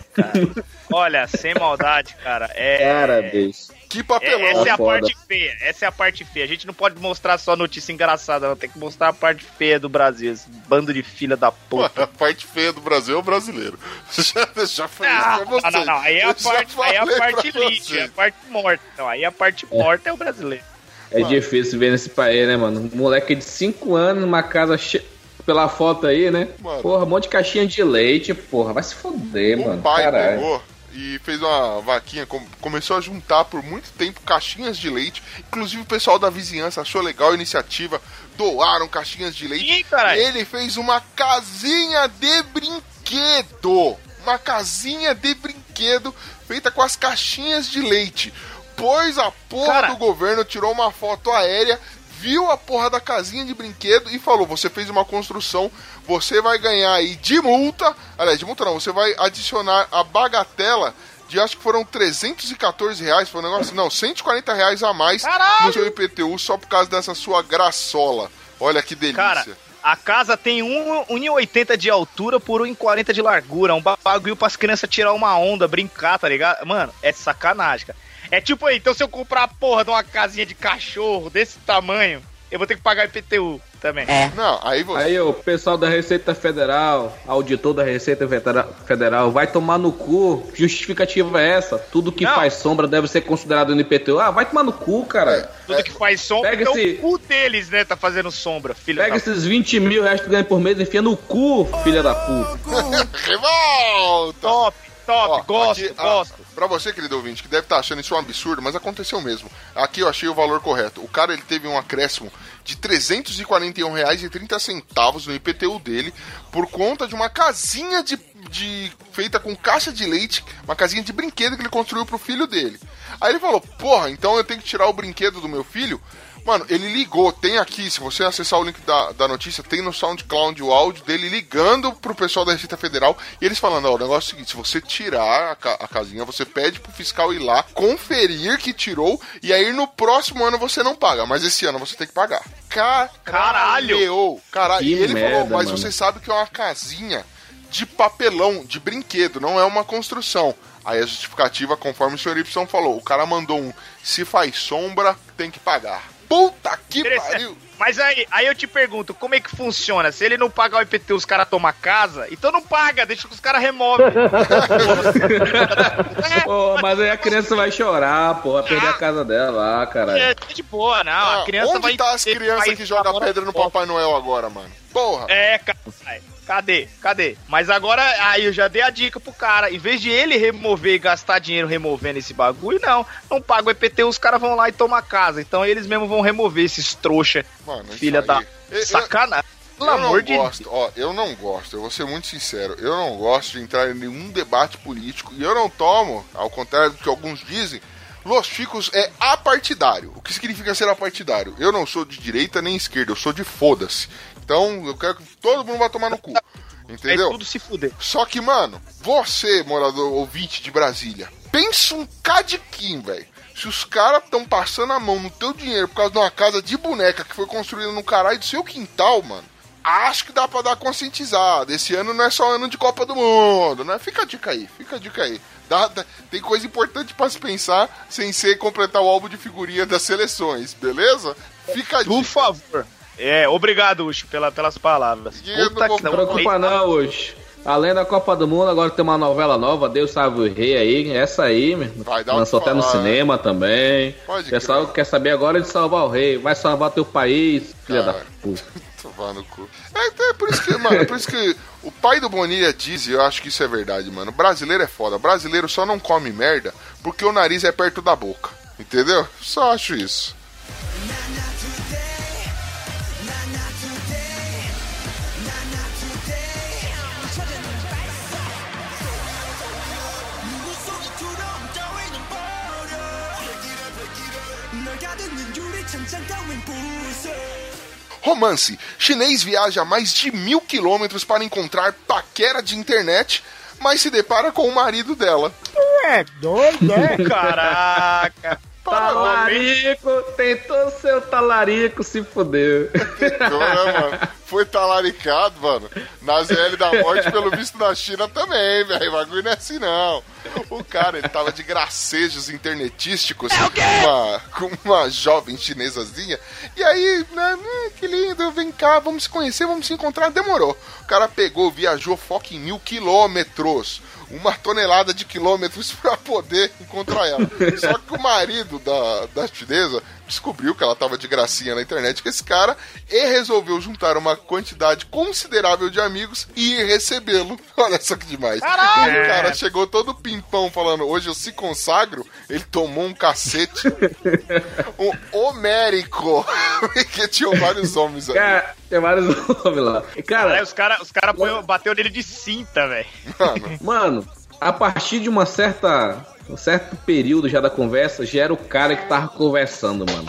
Olha, sem maldade, cara. É. Cara, bicho. Que É, papelão. essa é a Foda. parte feia. Essa é a parte feia. A gente não pode mostrar só notícia engraçada, não. Tem que mostrar a parte feia do Brasil. Esse bando de filha da Mano, puta. *laughs* a parte feia do Brasil é o brasileiro. *laughs* Já, já falei isso Ah, pra você. não, não, não. Aí é a Eu parte, aí é a parte lixo, é a parte morta. Não, aí a parte morta é o brasileiro. É difícil ver nesse país, né, mano? Um moleque de 5 anos numa casa che... pela foto aí, né? Mano. Porra, um monte de caixinha de leite, porra. Vai se foder, O mano. pai Caralho. pegou e fez uma vaquinha, com- começou a juntar por muito tempo caixinhas de leite. Inclusive o pessoal da vizinhança achou legal a iniciativa, doaram caixinhas de leite. Ih, caralho. E ele fez uma casinha de brinquedo. Uma casinha de brinquedo feita com as caixinhas de leite. Pois a porra Cara. do governo tirou uma foto aérea, viu a porra da casinha de brinquedo e falou: você fez uma construção, você vai ganhar aí de multa. Aliás, de multa não, você vai adicionar a bagatela. De acho que foram 314 reais, foi um negócio, não, 140 reais a mais Caralho! no seu IPTU só por causa dessa sua graçola. Olha que delícia. Cara, a casa tem 1,80 de altura por 1,40 de largura. Um bagulho pras crianças tirar uma onda, brincar, tá ligado? Mano, é sacanagem, cara. É tipo aí, então se eu comprar a porra de uma casinha de cachorro desse tamanho, eu vou ter que pagar IPTU também. É. Não, aí você. Aí o pessoal da Receita Federal, auditor da Receita Federa- Federal, vai tomar no cu. Justificativa é essa? Tudo que Não. faz sombra deve ser considerado no IPTU. Ah, vai tomar no cu, cara. Tudo que faz sombra, Pega então esse- o cu deles, né, tá fazendo sombra, filho Pega da esses 20 mil reais que tu ganha por mês e enfia no cu, filha da puta. *laughs* Revolta! Top, top, Ó, gosto, aqui, gosto. Pra você, querido ouvinte, que deve estar achando isso um absurdo, mas aconteceu mesmo. Aqui eu achei o valor correto. O cara ele teve um acréscimo de R$ 341,30 no IPTU dele por conta de uma casinha de, de- feita com caixa de leite, uma casinha de brinquedo que ele construiu pro filho dele. Aí ele falou: "Porra, então eu tenho que tirar o brinquedo do meu filho?" Mano, ele ligou, tem aqui, se você acessar o link da, da notícia, tem no SoundCloud o áudio dele ligando pro pessoal da Receita Federal e eles falando, ó, o negócio é o seguinte, se você tirar a, ca- a casinha, você pede pro fiscal ir lá, conferir que tirou, e aí no próximo ano você não paga, mas esse ano você tem que pagar. Caralho! Caralho! Caralho! Que e ele falou, merda, mas mano. você sabe que é uma casinha de papelão, de brinquedo, não é uma construção. Aí a justificativa, conforme o senhor Y falou, o cara mandou um, se faz sombra, tem que pagar. Puta que pariu! Mas aí, aí eu te pergunto, como é que funciona? Se ele não pagar o IPTU, os caras tomam casa, então não paga, deixa que os caras removem. *laughs* Pô, mas aí a criança vai chorar, pô, vai perder a casa dela lá, caralho. É de boa, não. Ah, a criança onde vai. tá as crianças que jogam pedra no. Papai Noel agora, mano? Porra! É, cara. Cadê? Cadê? Mas agora, aí eu já dei a dica pro cara. Em vez de ele remover e gastar dinheiro removendo esse bagulho, não. Não paga o IPTU, os caras vão lá e tomam a casa. Então eles mesmos vão remover esses trouxa. Mano, filha da. Eu- eu- Sacanagem. Pelo eu amor não de gosto, ó, eu não gosto, eu vou ser muito sincero, eu não gosto de entrar em nenhum debate político e eu não tomo, ao contrário do que alguns dizem, Los Chicos é apartidário. O que significa ser apartidário? Eu não sou de direita nem esquerda, eu sou de foda-se. Então eu quero que todo mundo vá tomar no cu. É Entendeu? tudo se fuder. Só que, mano, você, morador ouvinte de Brasília, pensa um cadiquim, velho. Se os caras estão passando a mão no teu dinheiro por causa de uma casa de boneca que foi construída no caralho do seu quintal, mano, acho que dá pra dar conscientizada. Esse ano não é só ano de Copa do Mundo, né? Fica a dica aí, fica a dica aí. Dá- dá- tem coisa importante pra se pensar sem ser completar o álbum de figurinha das seleções, beleza? Fica a Por dica. favor. É, obrigado, Ucho, pela, pelas palavras. Puta não que Não preocupa não hoje. Além da Copa do Mundo, agora tem uma novela nova, Deus sabe o rei aí, essa aí, meu. Vai dar Lançou até no cinema também. Pode o pessoal crer. quer saber agora de salvar o rei. Vai salvar teu país, filha da puta. *laughs* Tomar no cu. É, é por isso que, mano, é por isso que o pai do Bonilha diz, e eu acho que isso é verdade, mano. Brasileiro é foda. Brasileiro só não come merda porque o nariz é perto da boca. Entendeu? Só acho isso. Romance. Chinês viaja mais de mil quilômetros para encontrar paquera de internet, mas se depara com o marido dela. Caraca. *laughs* Talarico, tentou ser o talarico, se fudeu. Então, né, mano? Foi talaricado, mano. Na ZL da morte, pelo visto na China também, velho. O bagulho não é assim, não. O cara, ele tava de gracejos internetísticos com, uma, com uma jovem chinesazinha. E aí, né, né, que lindo, vem cá, vamos se conhecer, vamos se encontrar. Demorou. O cara pegou, viajou fucking mil quilômetros. Uma tonelada de quilômetros *laughs* pra poder encontrar ela. Só que o marido da, da chinesa descobriu que ela tava de gracinha na internet com esse cara e resolveu juntar uma quantidade considerável de amigos e ir recebê-lo. *laughs* Olha só que demais. Caralho! O cara chegou todo pimpão falando, hoje eu se consagro. Ele tomou um cacete. *laughs* um homérico. *laughs* Porque tinham vários homens ali. Cara, tem vários nomes lá. Aí Cara, os caras os cara bateu nele de cinta, velho. Mano, mano, a partir de uma certa. Um certo período já da conversa, já era o cara que tava conversando, mano.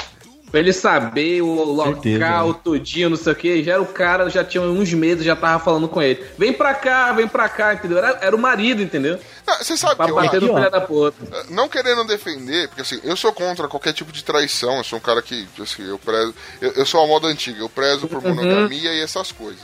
Pra ele saber o local, né? tudinho, não sei o que, já era o cara, já tinha uns meses, já tava falando com ele. Vem pra cá, vem pra cá, entendeu? Era, era o marido, entendeu? não, você sabe Pra que eu bater acho? no ó. filho da puta. Não querendo defender, porque assim, eu sou contra qualquer tipo de traição. Eu sou um cara que, assim, eu prezo. Eu, eu sou a moda antiga, eu prezo por monogamia e essas coisas.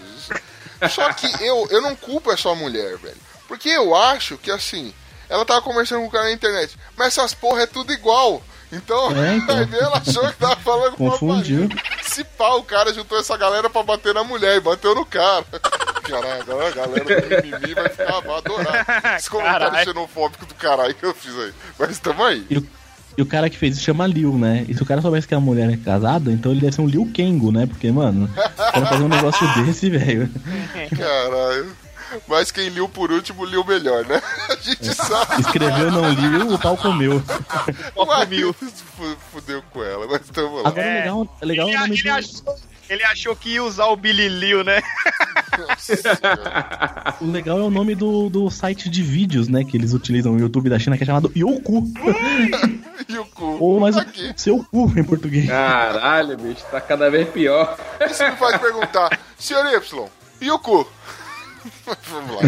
Só que eu, eu não culpo essa mulher, velho. Porque eu acho que assim, ela tava conversando com o cara na internet, mas essas porra é tudo igual. Então, É, *laughs* então. aí ela achou que tava falando com Confundiu. Se pá, o cara juntou essa galera pra bater na mulher e bateu no cara. *laughs* Caralho, agora a galera do mimimi vai ficar, vai adorar. Esse comentário Caralho. xenofóbico do caralho que eu fiz aí. Mas tamo aí. E o, e o cara que fez isso chama Liu, né? E se o cara soubesse que a mulher é casada, então ele deve ser um Liu Kengo, né? Porque, mano, o cara fazer um negócio *laughs* desse, velho. Caralho. Mas quem liu por último, liu melhor, né? *laughs* A gente sabe. Escreveu não liu, o pau comeu. *laughs* O marido fu- fudeu com ela, mas tamo lá. Agora o legal, é legal ele, o nome ele achou, ele achou que ia usar o Billy Liu, né? Nossa. O legal é o nome do, do site de vídeos, né? Que eles utilizam no YouTube da China, que é chamado Youku. *laughs* O cu? Ou mais aqui. seu cu em português. Caralho, bicho, tá cada vez pior. Isso me faz perguntar, senhor Y, e o cu? *laughs* Vamos lá.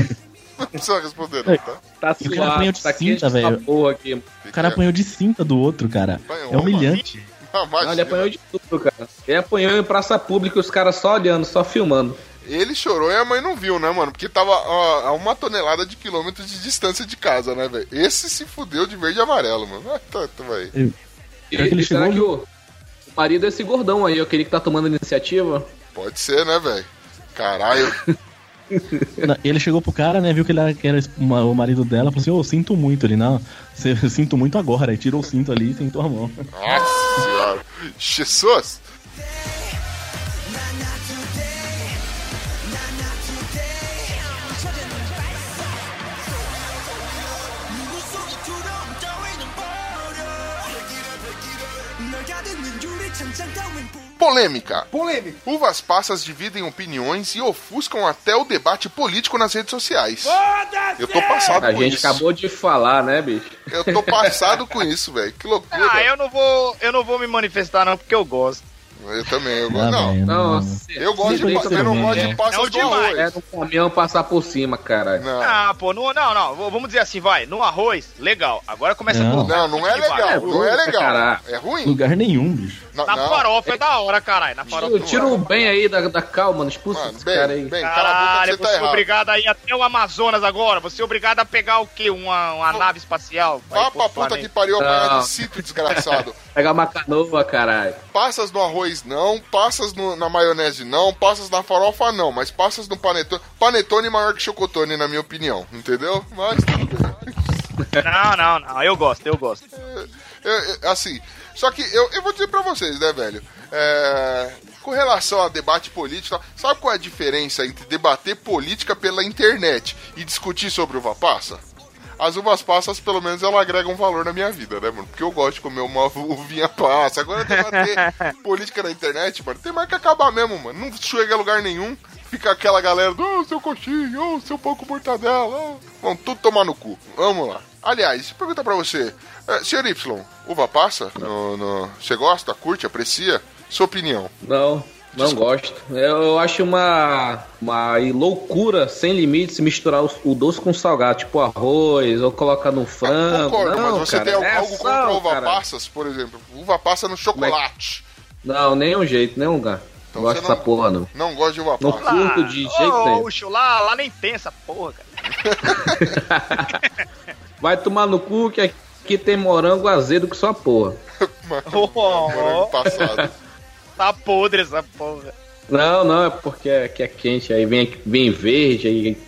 Não precisa responder, não, tá? Tá E o cara apanhou de tá cinta, velho. O cara apanhou de cinta do outro, cara. Apanhou, É humilhante. *laughs* Não, ele apanhou de tudo, cara. Ele apanhou em praça pública, os caras só olhando, só filmando. Ele chorou e a mãe não viu, né, mano? Porque tava ó, a uma tonelada de quilômetros de distância de casa, né, velho? Esse se fudeu de verde e amarelo, mano. Ah, tá, tamo aí. E, que ele e será que o, o marido é esse gordão aí, aquele que tá tomando iniciativa? Pode ser, né, velho? Caralho. *laughs* Ele chegou pro cara, né? Viu que ele era, que era o marido dela, falou assim: Ô, sinto muito. Ele, não, eu *laughs* sinto muito agora. Aí tirou o cinto ali e sentou a mão. Nossa senhora. Jesus. Polêmica. Polêmica. Uvas passas dividem opiniões e ofuscam até o debate político nas redes sociais. Eu tô passado A com gente isso. acabou de falar, né, bicho? Eu tô passado com isso, velho. Que loucura. Ah, eu não vou, eu não vou me manifestar não, porque eu gosto. Eu também, eu Ah, gosto. Não, Não, não. eu gosto de, eu não gosto é. de passas É o do demais. É arroz. no caminhão passar por cima, caralho. Não. Ah, pô, no, não, não, v- vamos dizer assim, vai, no arroz, legal. Agora começa Não. Não, não é legal, É não é legal. caralho. É ruim? Lugar nenhum, bicho. Não, Na não. farofa é da hora, caralho. Na farofa. Tira, tira o bem aí da, da calma, não expulsa Mano, esse bem, cara aí. bem, Caralho, você você tá é errado. obrigado a ir até o Amazonas agora. Você é obrigado a pegar o quê? Uma, uma nave espacial? Vá pra puta que pariu, apanhar Não. de sítio, desgraçado. *laughs* Pegar uma canoa, caralho. Passas no arroz não, passas no- na maionese não, passas na farofa não, mas passas no panetone. Panetone é maior que chocotone, na minha opinião, entendeu? Mas tudo bem. Não, não, não. Eu gosto, eu gosto. Eu- eu- assim, só que eu, eu vou dizer pra vocês, né, velho? É, com relação a debate político, sabe qual é a diferença entre debater política pela internet e discutir sobre uva passa? As uvas passas, pelo menos, ela agrega um valor na minha vida, né, mano? Porque eu gosto de comer uma *laughs* uvinha passa. Agora, debater *laughs* política na internet, mano, tem mais que acabar mesmo, mano. Não chega a lugar nenhum. Fica aquela galera do oh, seu coxinha, oh, seu pão com mortadela. Vão tudo tomar no cu. Vamos lá. Aliás, deixa eu perguntar pra você. É, senhor Y, uva passa? No, no- Você gosta, curte, aprecia? Sua opinião. Não, não gosto. Eu, eu acho uma, uma loucura sem limites misturar o, o doce com salgado, tipo arroz, ou colocar no frango. Concordo, não, mas você cara, tem algo, é algo contra sal, uva cara. passas, por exemplo? Uva passa no chocolate. Não, nenhum jeito, nenhum lugar. Então não gosto dessa não- porra, não. Não gosto de uva Não passa. curto de jeito Ô, nenhum. Lá, lá nem tem essa porra, cara. *laughs* Vai tomar no cu que aqui tem morango azedo que só porra. Mano, Oh. ano passado. Tá podre essa porra. Não, não, é porque aqui é quente, aí vem, vem verde, aí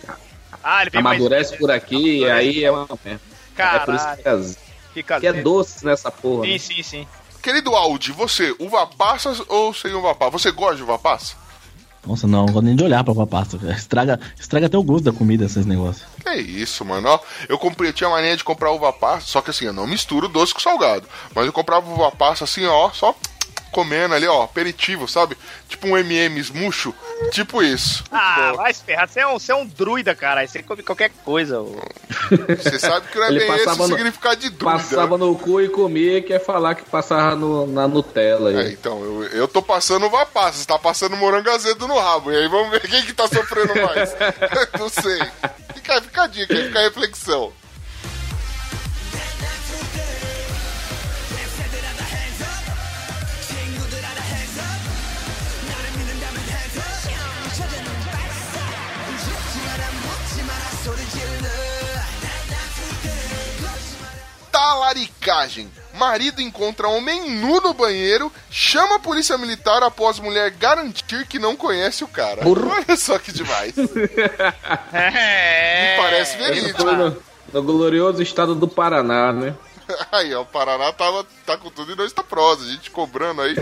Ah, ele vem mais- amadurece por aqui, e aí é uma merda. É por isso Caralho, que azedo. fica Que é doce nessa porra. Sim, né? sim, sim. Querido Audi, você, uva passas ou sem uva passa? Você gosta de uva passa? Nossa, não, não gosto nem de olhar pra uva passa. Estraga, estraga até o gosto da comida esses negócios. Que isso, mano. Ó, eu comprei, eu tinha mania de comprar uva passa, só que assim, eu não misturo doce com salgado. Mas eu comprava uva passa assim, ó, só comendo ali, ó, aperitivo, sabe? Tipo um M&M's murcho, tipo isso. Ah, vai se ferrar. Você é um, você é um druida, cara. Você come qualquer coisa. ô. Você sabe que não é Ele bem esse o passava no- significado de dúvida. Passava no cu e comia, quer falar que passava no- na Nutella É, aí. então, eu, eu tô passando uva passa, você tá passando morango azedo no rabo. E aí vamos ver quem que tá sofrendo mais. *laughs* não sei. Fica, fica a dica, fica a reflexão. Talaricagem. Marido encontra homem nu no banheiro, chama a polícia militar após mulher garantir que não conhece o cara. Olha só que demais. *laughs* É. Me parece verídico. no, no glorioso estado do Paraná, né? *laughs* Aí, ó, o Paraná tava, tá com tudo e nós tá prosa, a gente cobrando aí.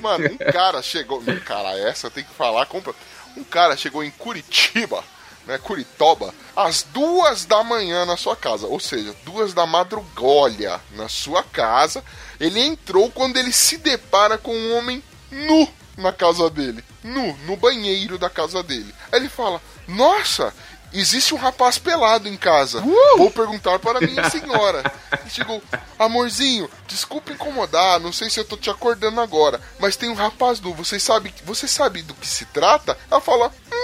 Mano, um cara chegou. Cara, essa tem que falar, compra. Um cara chegou em Curitiba, né? Curitoba, às duas da manhã na sua casa. Ou seja, duas da madrugolha na sua casa. Ele entrou quando ele se depara com um homem nu na casa dele. Nu, no banheiro da casa dele. Aí ele fala: Nossa! Existe um rapaz pelado em casa. Vou perguntar para minha senhora. E chegou, amorzinho, desculpa incomodar, não sei se eu tô te acordando agora, mas tem um rapaz nu, você sabe, você sabe do que se trata? Ela fala, hum,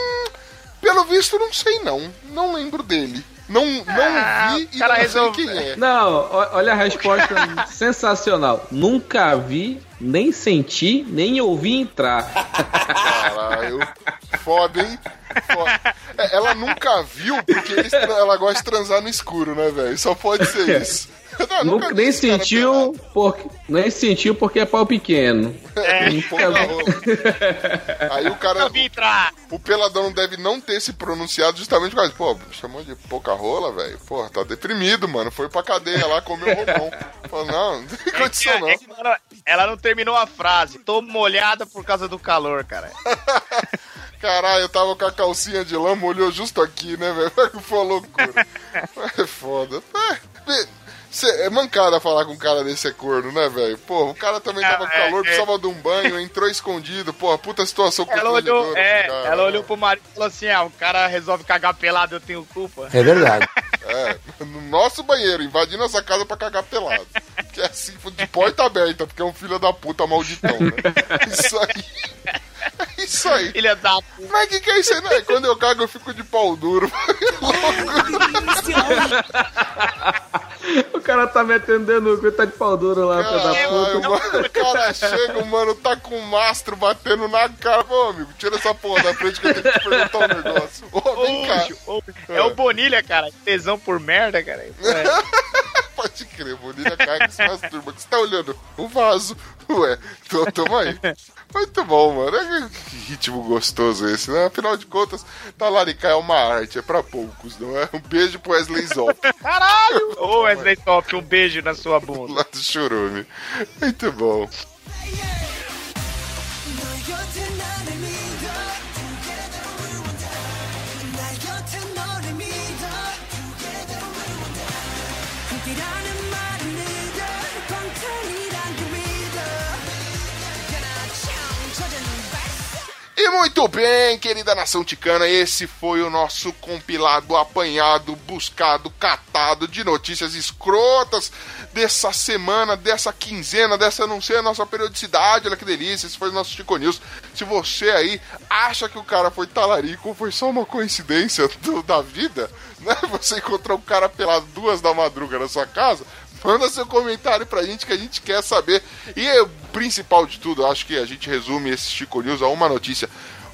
pelo visto não sei não, não lembro dele. Não, não Ah, vi e cara não resolve- sei quem é. Não, olha a resposta *laughs* sensacional. Nunca vi, nem senti, nem ouvi entrar. Caralho, foda, hein? Foda. É, Ela nunca viu porque ela gosta de transar no escuro, né, velho? Só pode ser *laughs* isso. *laughs* Não, Nunca, nem sentiu, porque, nem sentiu porque é pau pequeno. É. Aí o cara, entrar. o peladão deve não ter se pronunciado justamente por causa, pô, chamou de pouca rola, velho. Pô, tá deprimido, mano. Foi pra cadeia lá, comeu roupão. Falou, não, não tem condição não. É que ela, ela não terminou a frase. Tô molhada por causa do calor, cara. *laughs* Caralho, eu tava com a calcinha de lã, molhou justo aqui, né, velho? *laughs* Foi uma loucura. É foda. É, cê- é mancada falar com um cara desse é corno, né, velho? Pô, o cara também tava com É, calor, é. precisava de um banho, entrou escondido. Pô, puta situação Ela olhou, é, pro cara, ela né? olhou pro marido e falou assim: ah, o cara resolve cagar pelado, eu tenho culpa. É, *laughs* no nosso banheiro, invadindo nossa casa pra cagar pelado. Que é assim, de porta aberta, porque é um filho da puta malditão, né? *laughs* Isso aí. É *laughs* isso aí. Filha da puta. Mas que que é isso aí, né? Quando eu cago, eu fico de pau duro. O cara tá me atendendo, o tá de pau duro lá, filho da puta. mano, o cara chega, mano, tá com o mastro batendo na cara. Ô, amigo, tira essa porra da frente que eu tenho que te perguntar um negócio. Ô, vem cá. Ô, ô, É o Bonilha, cara. Tesão por merda, cara. É. *laughs* Pode crer, Bonilha caga e se masturba. Que você tá olhando? O vaso. Ué, tô, tamo aí. Muito bom, mano. É Que ritmo gostoso esse, né? Afinal de contas, talaricar é uma arte, é pra poucos, não é? Um beijo pro Wesley Zop, *laughs* Caralho! Ô, Wesley Top, um beijo na sua bunda. lá do Churume. Muito bom. E muito bem, querida nação ticana, esse foi o nosso compilado, apanhado, buscado, catado de notícias escrotas dessa semana, dessa quinzena, dessa não sei a nossa periodicidade, olha que delícia, esse foi o nosso Chico News. Se você aí acha que o cara foi talarico ou foi só uma coincidência do- da vida, né? Você encontrou um cara pelado duas da madruga na sua casa, Manda seu comentário pra gente que a gente quer saber. E o principal de tudo, acho que a gente resume esse Chico News a uma notícia.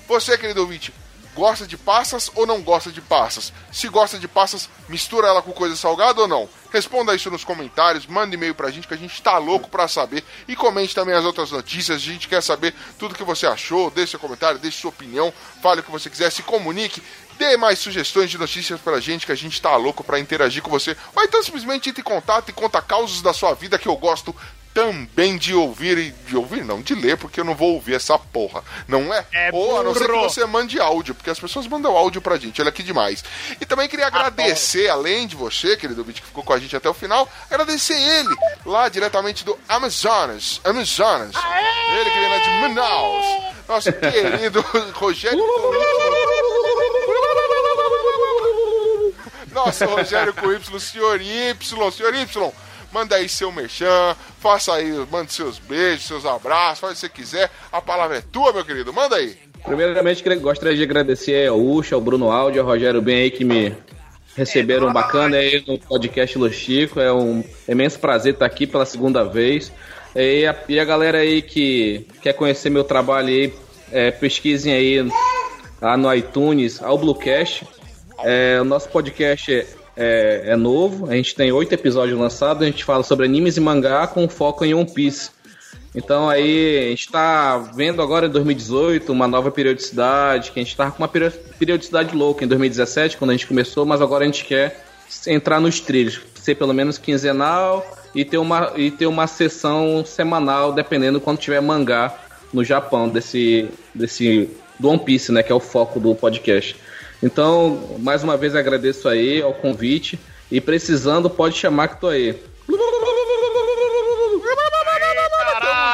Você, querido ouvinte, gosta de passas ou não gosta de passas? Se gosta de passas, mistura ela com coisa salgada ou não? Responda isso nos comentários, manda e-mail pra gente que a gente tá louco pra saber. E comente também as outras notícias, a gente quer saber tudo que você achou. Deixe seu comentário, deixe sua opinião, fale o que você quiser, se comunique. Dê mais sugestões de notícias pra gente que a gente tá louco pra interagir com você. Ou então simplesmente entre em contato e conta causos da sua vida que eu gosto também de ouvir e de ouvir não, de ler, porque eu não vou ouvir essa porra, não é? É Ou a não ser que você mande áudio, porque as pessoas mandam áudio pra gente, olha que demais. E também queria agradecer, além de você, querido ouvinte, que ficou com a gente até o final, agradecer ele, lá diretamente do Amazonas, Amazonas. Ele que vem lá de Manaus, nosso querido *laughs* Rogério *laughs* Nossa, Rogério com Y, senhor Y, senhor Y. Manda aí seu merchan, faça aí, mande seus beijos, seus abraços, faz o que você quiser. A palavra é tua, meu querido, manda aí. Primeiramente, gostaria de agradecer ao Ucha, ao Bruno Áudio, ao Rogério Ben aí que me receberam bacana aí no podcast Lo Chico. É um imenso prazer estar aqui pela segunda vez. E a, e a galera aí que quer conhecer meu trabalho aí, é, pesquisem aí lá no iTunes, ao Bluecast. É, o nosso podcast é, é- novo, a gente tem oito episódios lançados, a gente fala sobre animes e mangá com foco em One Piece. Então aí a gente tá vendo agora em 2018 uma nova periodicidade, que a gente tava com uma peri- periodicidade louca em 2017, quando a gente começou, mas agora a gente quer entrar nos trilhos, ser pelo menos quinzenal e ter uma, e ter uma sessão semanal, dependendo quando tiver mangá no Japão, desse, desse do One Piece, né, que é o foco do podcast. Então, mais uma vez agradeço aí ao convite e precisando pode chamar que tô aí. Tamo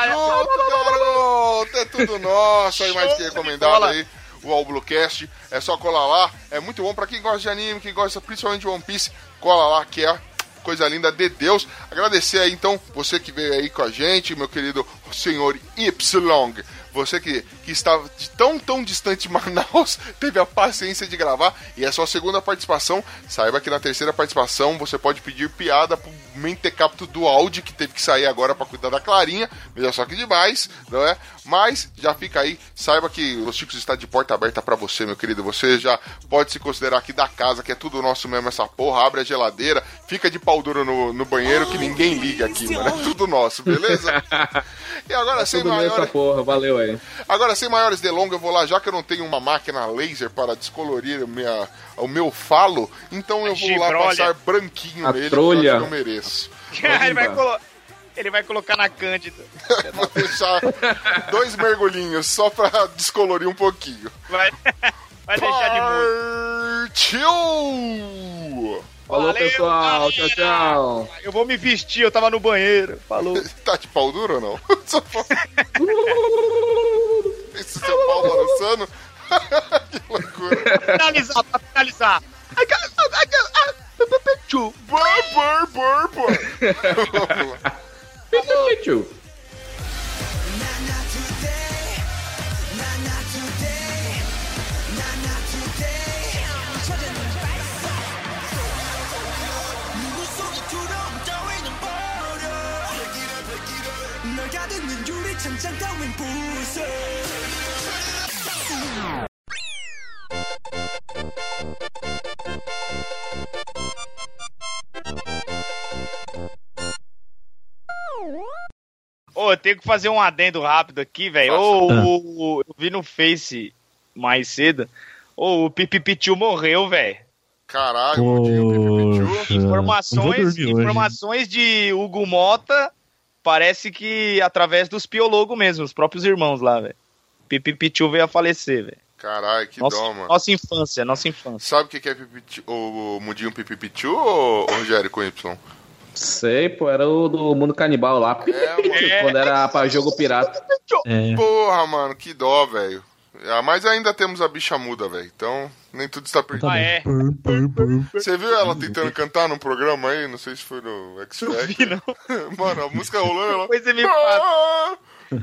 junto, garoto! É tudo nosso. Aí mais que recomendado aí. O Alblucast. É só colar lá. É muito bom pra quem gosta de anime, quem gosta principalmente de One Piece. Cola lá que é coisa linda de Deus. Agradecer aí então você que veio aí com a gente, meu querido senhor Y. Você que, que estava de tão, tão distante de Manaus, *laughs* teve a paciência de gravar e é sua segunda participação. Saiba que na terceira participação você pode pedir piada pro mentecapto do áudio que teve que sair agora pra cuidar da Clarinha. Veja só que demais, não é? Mas já fica aí, saiba que os Chicos está de porta aberta pra você, meu querido. Você já pode se considerar aqui da casa, que é tudo nosso mesmo essa porra. Abre a geladeira, fica de pau duro no, no banheiro que ninguém liga aqui, mano. É tudo nosso, beleza? *laughs* E agora sem bem essa maiores. porra, valeu aí. Agora, sem maiores delongas, eu vou lá, já que eu não tenho uma máquina laser para descolorir minha, o meu falo, então eu vou lá Gibrolha. passar branquinho A nele, trolha. porque eu mereço. *laughs* ele, vai colo- ele vai colocar na Cândida. Vou deixar dois mergulhinhos só pra descolorir um pouquinho. Vai, *laughs* vai deixar de molho. Partiu! Falou, Valeu, pessoal. Tchau, galera. tchau. Eu vou me vestir, eu tava no banheiro. Falou. Tá de pau duro ou não? Esse seu pau balançando? que loucura. finalizar, pra finalizar. Ai, pu, pu, pu, tchu. Bur, bur, bur, bur. Vamos lá. 成长高明不是。 Ô, eu tenho que fazer um adendo rápido aqui, velho. Faça. Ô, Ah. o- eu vi no Face mais cedo. Ô, o Pipipitiu morreu, velho. Caralho, Mudinho Pipipichu. Poxa, não vou Informações, dormir hoje. informações de Hugo Mota, parece que através dos piologos mesmo, os próprios irmãos lá, velho. Pipipitiu veio a falecer, velho. Caralho, que Nossa, dó, mano. nossa infância, nossa infância. Sabe o que é pipipichu, o Mudinho Pipipichu ou Rogério com Y? Sei, pô, era o do mundo canibal lá. É. *laughs* Quando era pra jogo pirata. É, Porra, mano, que dó, velho. Ah, mas ainda temos a bicha muda, velho. Então, nem tudo está perdido. Ah, é? Você viu ela tentando cantar num programa aí? Não sei se foi no X Não vi, não. *laughs* Mano, a música rolando, ela. Depois você me fala. *laughs*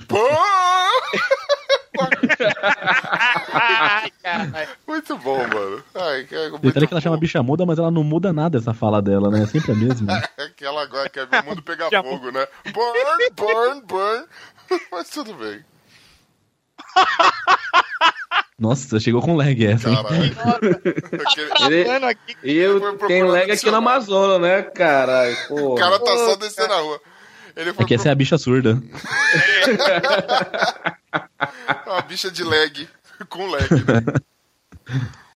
Muito bom, mano. Ai, que é Detalhe que ela chama bicha muda, mas ela não muda nada essa fala dela, né? É sempre a mesma. *laughs* É que ela agora quer ver o mundo pegar fogo, né? Burn, burn, burn. Mas tudo bem. Nossa, chegou com lag essa, hein? Caralho. Aquele- Ele- aqui. E eu tenho leg aqui no dicionário. Amazonas, né, caralho? Pô. O cara tá só descendo na rua. Ele foi É que essa é a bicha surda. pro- *laughs* uma bicha de leg. *laughs* Com leg, né? *laughs*